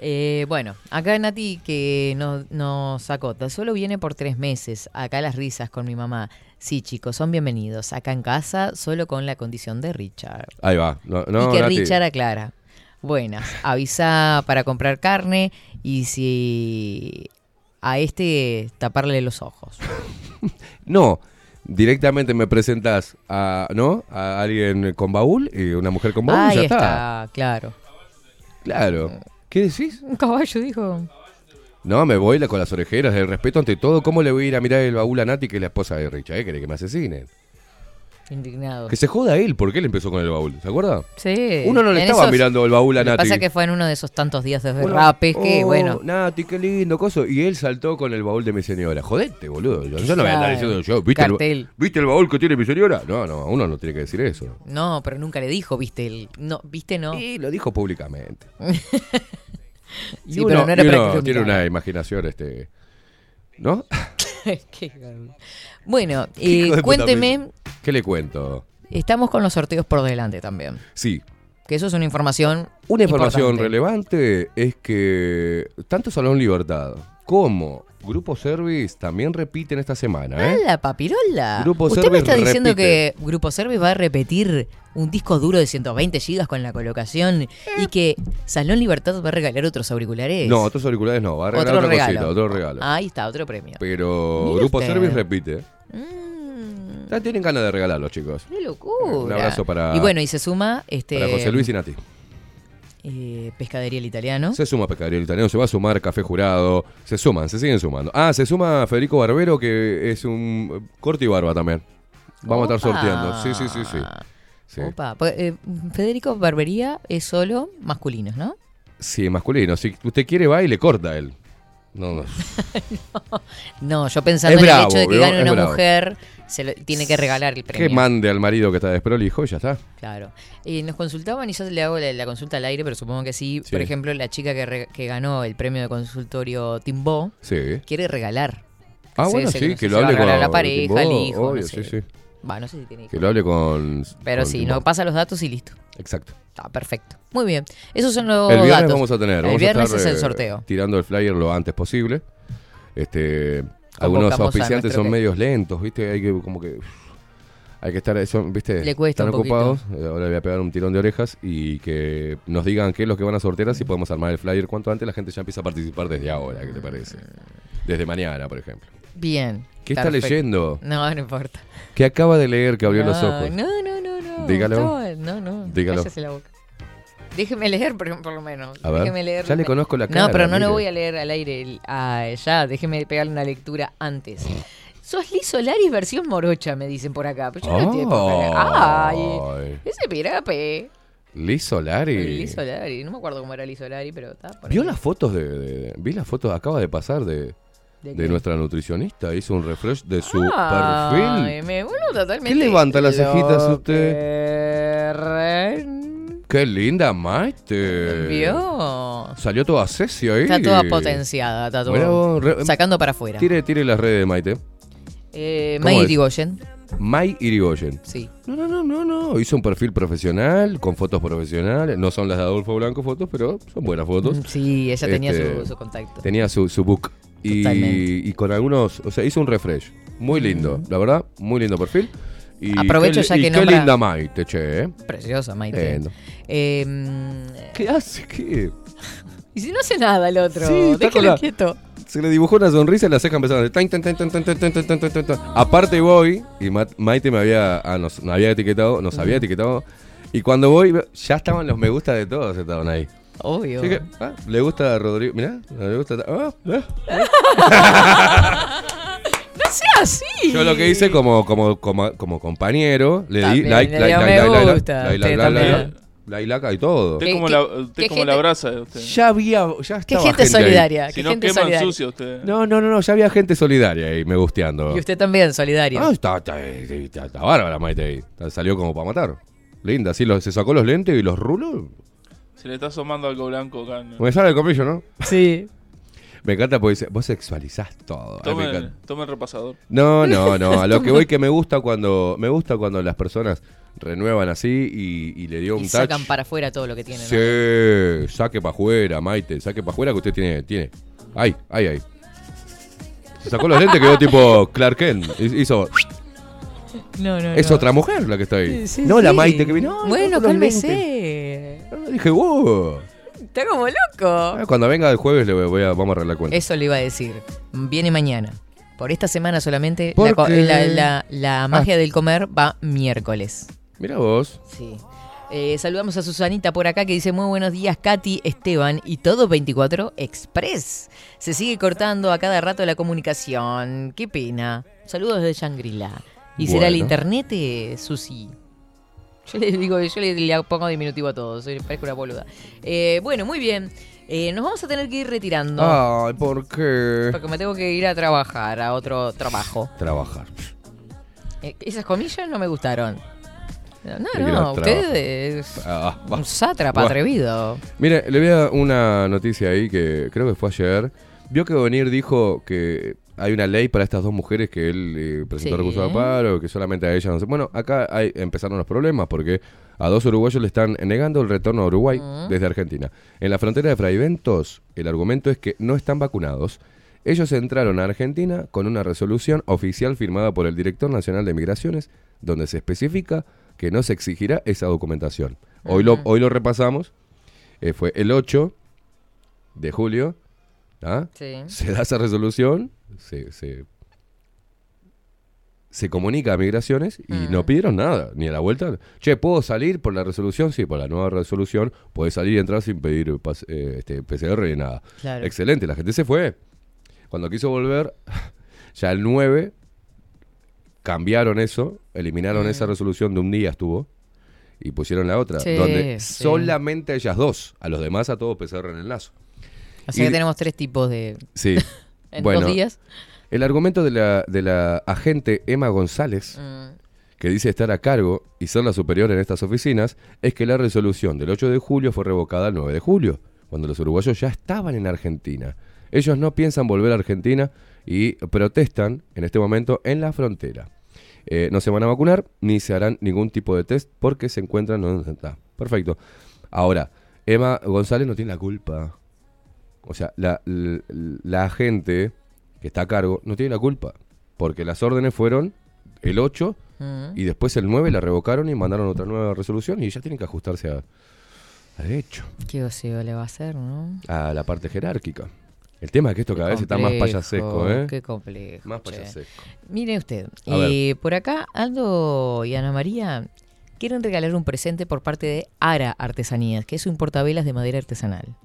Eh, bueno, acá Nati que nos, nos acota, solo viene por tres meses. Acá las risas con mi mamá. Sí, chicos, son bienvenidos. Acá en casa, solo con la condición de Richard. Ahí va. No, no, y que Nati. Richard aclara. Buenas, avisa para comprar carne y si a este taparle los ojos. (laughs) No, directamente me presentas a, ¿no? A alguien con baúl y una mujer con baúl y Ahí ya está. está. claro. Claro. ¿Qué decís? Un caballo, dijo. No, me voy la- con las orejeras, el respeto ante todo. ¿Cómo le voy a ir a mirar el baúl a Nati, que es la esposa de Richard? ¿Eh? ¿Querés que me asesinen? Indignados. Que se joda él, porque él empezó con el baúl, ¿se acuerda? Sí. Uno no le En estaba esos- mirando el baúl a Lo que Nati. pasa que fue en uno de esos tantos días de derrapes que, oh, bueno. Nati, qué lindo, coso. Y él saltó con el baúl de mi señora. Jodete, boludo. Yo, yo no voy a andar diciendo yo, ¿viste el. ¿viste el baúl que tiene mi señora? No, no, uno no tiene que decir eso. No, pero nunca le dijo, viste, el, no, viste, no. Y lo dijo públicamente. (laughs) Y Sí, uno, pero no era y uno tiene una imaginación, este. ¿No? (laughs) Qué- bueno, (laughs) eh, cuénteme. ¿Qué le cuento? estamos con los sorteos por delante también. Sí. Que eso es una información. Una información importante. relevante es que tanto Salón Libertad como Grupo Service también repiten esta semana, ¿eh? ¡Hala, papirola! Grupo ¿Usted Service me está diciendo repite. que Grupo Service va a repetir un disco duro de 120 gigas con la colocación y que Salón Libertad va a regalar otros auriculares? No, otros auriculares no, va a regalar otro otra regalo. cosita, otro regalo. Ahí está, otro premio. Pero Grupo usted. Service repite. Mm, Ya tienen ganas de regalarlos, chicos. ¡Qué locura! Un abrazo para- Y bueno, y se suma este Para José Luis y Nati. eh, Pescadería el Italiano. Se suma Pescadería el Italiano, se va a sumar Café Jurado. Se suman, se siguen sumando. Ah, se suma Federico Barbero, que es un eh, corte y barba también. Vamos a estar sorteando. Sí, sí, sí, sí. Sí, Opa, pues, eh, Federico Barbería es solo masculinos, ¿no? Sí, masculino. Si usted quiere, va y le corta a él. No, no. (laughs) No, yo pensando Es en bravo, el hecho de que gane una bravo. mujer, se lo- tiene que regalar el premio. Que mande al marido que está desprolijo y ya está. Claro. Y nos consultaban y yo le hago la, la consulta al aire, pero supongo que sí. Sí. Por ejemplo, la chica que, re- que ganó el premio de consultorio Timbó Sí. quiere regalar. Ah, Sí, bueno, sí, no que lo hable con la pareja, Timbó, al hijo, obvio, no sé. sí, sí. Va, no sé si tiene hijos. Que lo hable con. Pero con sí, Timbó. no pasa los datos y listo. Exacto. Está perfecto. Muy bien. Esos son los El viernes datos. vamos a tener. El vamos viernes a estar, es el eh, sorteo. tirando el flyer lo antes posible. Este, algunos auspiciantes son que- medios lentos, ¿viste? Hay que como que hay que estar, son, ¿viste? Le cuesta Están un poquito. ocupados. Eh, Ahora le voy a pegar un tirón de orejas y que nos digan qué es lo que van a sortear, así podemos armar el flyer cuanto antes. La gente ya empieza a participar desde ahora, ¿qué te parece? Desde mañana, por ejemplo. Bien. ¿Qué está leyendo? No, no importa. Que acaba de leer que abrió los ojos. No, no, Dígalo. No, no. Dígalo. Cállese la boca. Déjeme leer, por, por lo menos. A ver, Déjeme leer. ya le conozco la cara, No, pero no lo mire. voy a leer al aire. Ah, ya, déjeme pegarle una lectura antes. Sos Liz Solaris versión morocha, me dicen por acá. Pero yo no estoy por acá. Ay, Ay. ese pirape. Liz Solari. Liz Solari. No me acuerdo cómo era Liz Solari, pero está por ¿Vio ahí. las fotos de, de- Vi las fotos, acaba de pasar de, ¿De nuestra nutricionista. Hizo un refresh de su Ay, perfil. me vuelvo totalmente. ¿Qué levanta las cejitas usted? usted? ¡Qué linda, Maite! ¿Vio? Salió toda Ceci ahí. Está toda potenciada, está re- sacando para afuera. Tire, tire las redes de Maite. Eh, ¿Cómo May? Irigoyen. May Irigoyen. Sí. No, no, no, no, no. Hizo un perfil profesional, con fotos profesionales. No son las de Adolfo Blanco fotos, pero son buenas fotos. Mm, Sí, ella tenía Este, su, su contacto. Tenía su, su book. Y, con algunos, o sea, hizo un refresh. Muy lindo, la verdad, muy lindo perfil. Aprovecho ya que no. Qué linda Maite, che. ¿eh? Preciosa Maite. Eh, ¿Qué hace? ¿Qué? y si no hace nada el otro, sí, quieto. Se le dibujó una sonrisa y las cejas empezaron a Aparte voy, y Maite me había, me había etiquetado, nos había etiquetado, y cuando voy, ya estaban los me gusta de todos, estaban ahí. Obvio. Así que, ah, le gusta a Rodrigo, mirá, le gusta. ah, ah. (laughs) No sea así. Yo lo que hice como, como, como, como compañero, le di También, like, le like, like, like, like, like, like, y todo. Usted ¿Qué- como qué- la, usted qué como gente- la brasa. Usted. Ya había, ya Qué estaba gente ahí. solidaria. Si qué no gente queman solidaria. sucio usted. No, no, no, no, ya había gente solidaria ahí, me gusteando. Y usted también, solidario. Ah, está, está, está, está bárbara Maite ahí. Salió como para matar. Linda, sí, lo- se sacó los lentes y los rulos. Se le está asomando algo blanco acá. ¿no? Me sale el comillo, ¿no? Sí. (laughs) Me encanta porque dice, vos sexualizás todo. Ay, tome el repasador. No, no, (laughs) no. A lo que voy que me gusta cuando me gusta cuando las personas renuevan así y, y le dio un Y touch. sacan para afuera todo lo que tienen. Sí, saque para afuera, Maite, saque para afuera que usted tiene, tiene. Ay, ay, ay. Se sacó los lentes, quedó tipo Clark Kent. Hizo, No, no, es no. otra mujer la que está ahí. Sí, sí, no la sí. Maite que vino. "Ay, Bueno, sacó los lentes". cálmese. Dije, wow. Está como loco. Ah, Cuando venga el jueves le voy a, vamos a arreglar cuenta. Eso le iba a decir. Viene mañana. Por esta semana solamente ¿Por la, co- la- la- la Ah. magia del comer va miércoles. Mira vos. Sí. Eh, saludamos a Susanita por acá que dice muy buenos días Katy, Esteban y todo 24 Express. Se sigue cortando a cada rato la comunicación. Qué pena. Saludos de Shangri-La. ¿Y será el internet, eh, Susi? Yo le digo, yo le, le pongo diminutivo a todo, soy, parezco una boluda. Eh, bueno, muy bien. Eh, nos vamos a tener que ir retirando. Ay, ¿por qué? Porque me tengo que ir a trabajar, a otro trabajo. Trabajar. Eh, esas comillas no me gustaron. No, quiero no, usted es Ah, un sátrapa atrevido. Mire, le voy a una noticia ahí que creo que fue ayer. Vio que Bonir dijo que hay una ley para estas dos mujeres que él eh, presentó Sí. recurso de paro, que solamente a ellas no se... Bueno, acá hay, empezaron los problemas porque a dos uruguayos le están negando el retorno a Uruguay desde Argentina. En la frontera de Fraiventos, el argumento es que no están vacunados. Ellos entraron a Argentina con una resolución oficial firmada por el Director Nacional de Migraciones, donde se especifica que no se exigirá esa documentación. Hoy, lo, hoy lo repasamos. Eh, fue el 8 de julio. ¿ah? Sí. Se da esa resolución, se, se, se comunica a migraciones y no pidieron nada, ni a la vuelta. Che, ¿puedo salir por la resolución? Sí, por la nueva resolución, puedes salir y entrar sin pedir pas- eh, este, PCR ni nada. Claro. Excelente, la gente se fue. Cuando quiso volver, (laughs) ya el 9 cambiaron eso, eliminaron esa resolución de un día estuvo y pusieron la otra, Sí, donde sí. solamente a ellas dos, a los demás a todos PCR en el lazo. Así Y- que tenemos tres tipos de. Sí. (laughs) En bueno, dos días. El argumento de la, de la agente Emma González, Mm. que dice estar a cargo y ser la superior en estas oficinas, es que la resolución del 8 de julio fue revocada el 9 de julio, cuando los uruguayos ya estaban en Argentina. Ellos no piensan volver a Argentina y protestan en este momento en la frontera. Eh, no se van a vacunar ni se harán ningún tipo de test porque se encuentran donde está. Perfecto. Ahora, Emma González no tiene la culpa. O sea, la, la, la agente que está a cargo no tiene la culpa. Porque las órdenes fueron el 8 Mm. y después el 9 la revocaron y mandaron otra nueva resolución y ya tienen que ajustarse a, a derecho, ¿Qué oseo le va a hacer, no? a la parte jerárquica. El tema es que esto cada vez está más payasesco, ¿eh? Qué complejo. Más payasesco. Mire usted, eh, por acá Aldo y Ana María quieren regalar un presente por parte de Ara Artesanías, que es un portavelas de madera artesanal.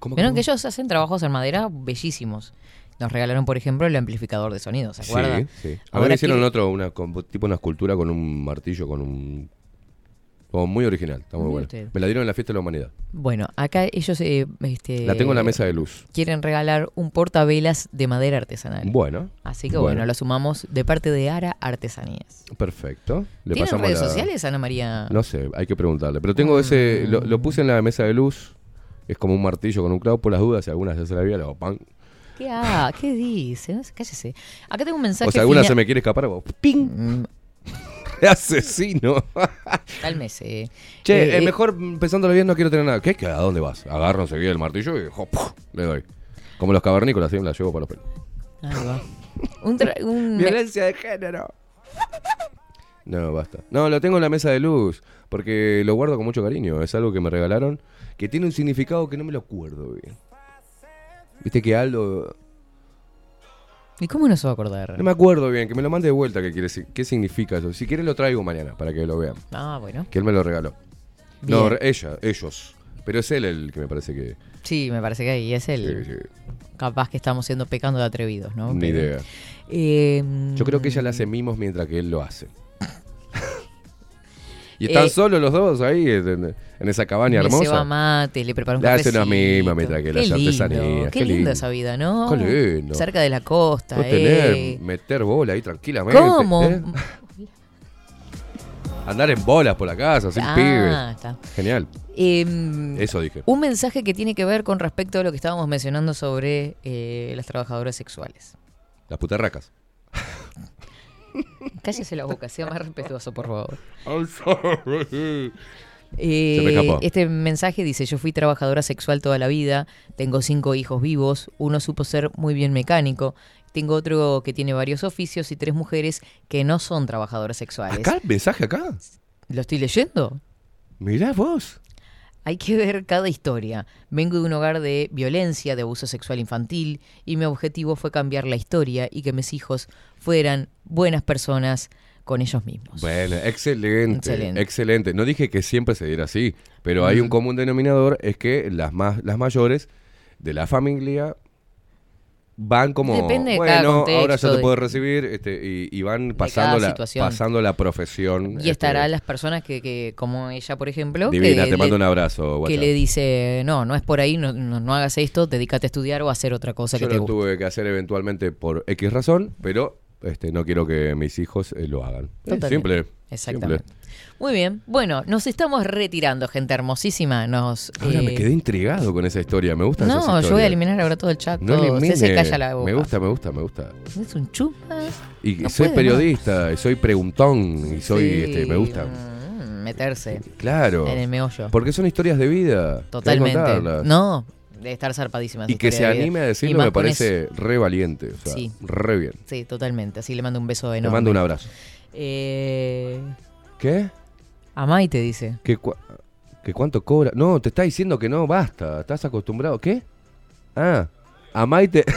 ¿Cómo, Vieron cómo? que ellos hacen trabajos en madera bellísimos. Nos regalaron, por ejemplo, el amplificador de sonido, ¿se acuerda? Sí, sí. A Ahora ver, hicieron otro, una, tipo una escultura con un martillo, con un... Como muy original, está muy bueno. Me la dieron en la fiesta de la humanidad. Bueno, acá ellos eh, este, La tengo en la mesa de luz. quieren regalar un portavelas de madera artesanal. Bueno. Así que bueno, Bueno. lo sumamos de parte de Ara Artesanías. Perfecto. Le ¿Tienen pasamos redes la- sociales, Ana María? No sé, hay que preguntarle. Pero tengo ese, lo, lo puse en la mesa de luz. Es como un martillo con un clavo por las dudas. Si alguna ya se la había, le hago pan. ¿Qué, ah, ¿Qué dice? No sé, cállese. Acá tengo un mensaje. O sea, alguna se me quiere escapar, hago ¡ping! Mm, (laughs) Asesino. (laughs) Cálmese. che, Eh, eh, eh, mejor pensándolo bien, no quiero tener nada. ¿Qué? ¿A dónde vas? Agarro enseguida el martillo y jo, ¡puf! le doy. Como los cavernícolas, ¿sí? la llevo para los pelos. ahí va. Un, tra- un- (laughs) Violencia de género. No, basta. No, lo tengo en la mesa de luz. Porque lo guardo con mucho cariño. Es algo que me regalaron. Que tiene un significado que no me lo acuerdo bien. Viste que Aldo. ¿Y cómo no se va a acordar? No me acuerdo bien. Que me lo mande de vuelta. ¿Qué, quiere, decir- qué significa eso? Si quiere lo traigo mañana para que lo vean. Ah, bueno. Que él me lo regaló. No, Bien. ella, ellos. Pero es él el que me parece que. Sí, me parece que ahí es. Sí, sí. Capaz que estamos siendo pecando de atrevidos, ¿no? Ni Pero- idea. Eh, Yo creo que ella le hace mimos mientras que él lo hace. Y están Eh, solos los dos ahí en, en esa cabaña Le hermosa. ceba mate, le prepara un Le hace que le Qué hace lindo, artesanías. Qué, Qué linda esa vida, ¿no? Qué lindo. Cerca de la costa, eh. tener, meter bola ahí tranquilamente. ¿Cómo? ¿eh? Andar en bolas por la casa, sin Ah, pibes. está. Genial. Em, Eso dije. Un mensaje que tiene que ver con respecto a lo que estábamos mencionando sobre eh, las trabajadoras sexuales. Las puterracas. (laughs) Cállese la boca, sea más respetuoso, por favor. I'm sorry. Eh, Se me escapó. Este mensaje dice, yo fui trabajadora sexual toda la vida, tengo cinco hijos vivos, uno supo ser muy bien mecánico, tengo otro que tiene varios oficios y tres mujeres que no son trabajadoras sexuales. ¿Acá? ¿El mensaje acá? ¿Lo estoy leyendo? Mirá vos. Hay que ver cada historia. Vengo de un hogar de violencia, de abuso sexual infantil, y mi objetivo fue cambiar la historia y que mis hijos fueran buenas personas con ellos mismos. Bueno, excelente, Excelente. excelente. No dije que siempre se diera así, pero hay un común denominador, es que las más las mayores de la familia van como, Depende de cada bueno, ahora ya te puedes recibir este, y, y van pasando la, situación. pasando la profesión. Y este, estará las personas que, que, como ella, por ejemplo, Divina, que te mando le- un abrazo, Que le dice, no, no es por ahí, no, no, no hagas esto, dedícate a estudiar o a hacer otra cosa Yo que te lo guste. tuve que hacer eventualmente por X razón, pero este, no quiero que mis hijos eh, lo hagan. Totalmente. Simple. Exactamente. simple. Muy bien. Bueno, nos estamos retirando, gente hermosísima. Nos, Ahora me eh, quedé intrigado con esa historia. Me gusta No, yo voy a eliminar ahora todo el chat. No todo. Elimine. se calla la boca. Me gusta, me gusta, me gusta. Es un chupa. Y No soy puede, periodista, y soy preguntón, y soy, Sí, este, me gusta. mm, Meterse. Claro. En el meollo. Porque son historias de vida. Totalmente. No, de estar zarpadísima. Y que se anime a decirlo me parece re valiente. O sea, Sí. re bien. Sí, totalmente. Así le mando un beso enorme. mando un abrazo. Eh, ¿Qué? a Maite dice. ¿Que, cua- ¿Que cuánto cobra? No, te está diciendo que no, basta. ¿Estás acostumbrado? ¿Qué? Ah, a Maite. (laughs)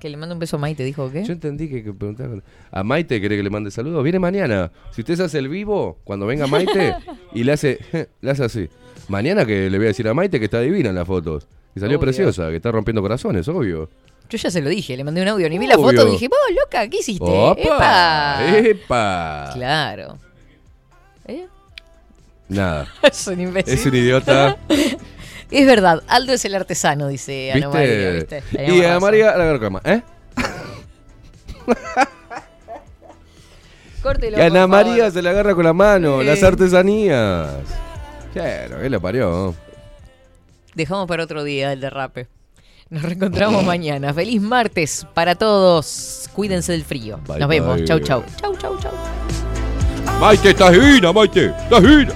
Que le mando un beso a Maite, dijo qué? Yo entendí que, que preguntaban. A Maite quiere que le mande saludos. Viene mañana. Si usted se hace el vivo, cuando venga Maite, (laughs) y le hace, (laughs) le hace así. Mañana que le voy a decir a Maite que está divina en las fotos. Y salió Obvio. preciosa, que está rompiendo corazones, obvio. Yo ya se lo dije, le mandé un audio, ni vi la foto, dije, vos, loca, ¿qué hiciste? ¡Opa! ¡Epa! ¡Epa! Claro. ¿Eh? Nada. (laughs) Es un imbécil. Es un idiota. (laughs) Es verdad, Aldo es el artesano, dice Ana ¿Viste? María, ¿viste? Y Teníamos a razón. María la cama, ¿eh? (laughs) Córtelo, Y Ana favor. María se la agarra con la mano, Sí. las artesanías. Claro, ¿qué le parió? Dejamos para otro día el derrape. Nos reencontramos mañana. Feliz martes para todos. Cuídense del frío. Bye, Nos vemos. bye. Chau, chau. Chau, chau, chau. Maite, estás divina, Maite, estás divina.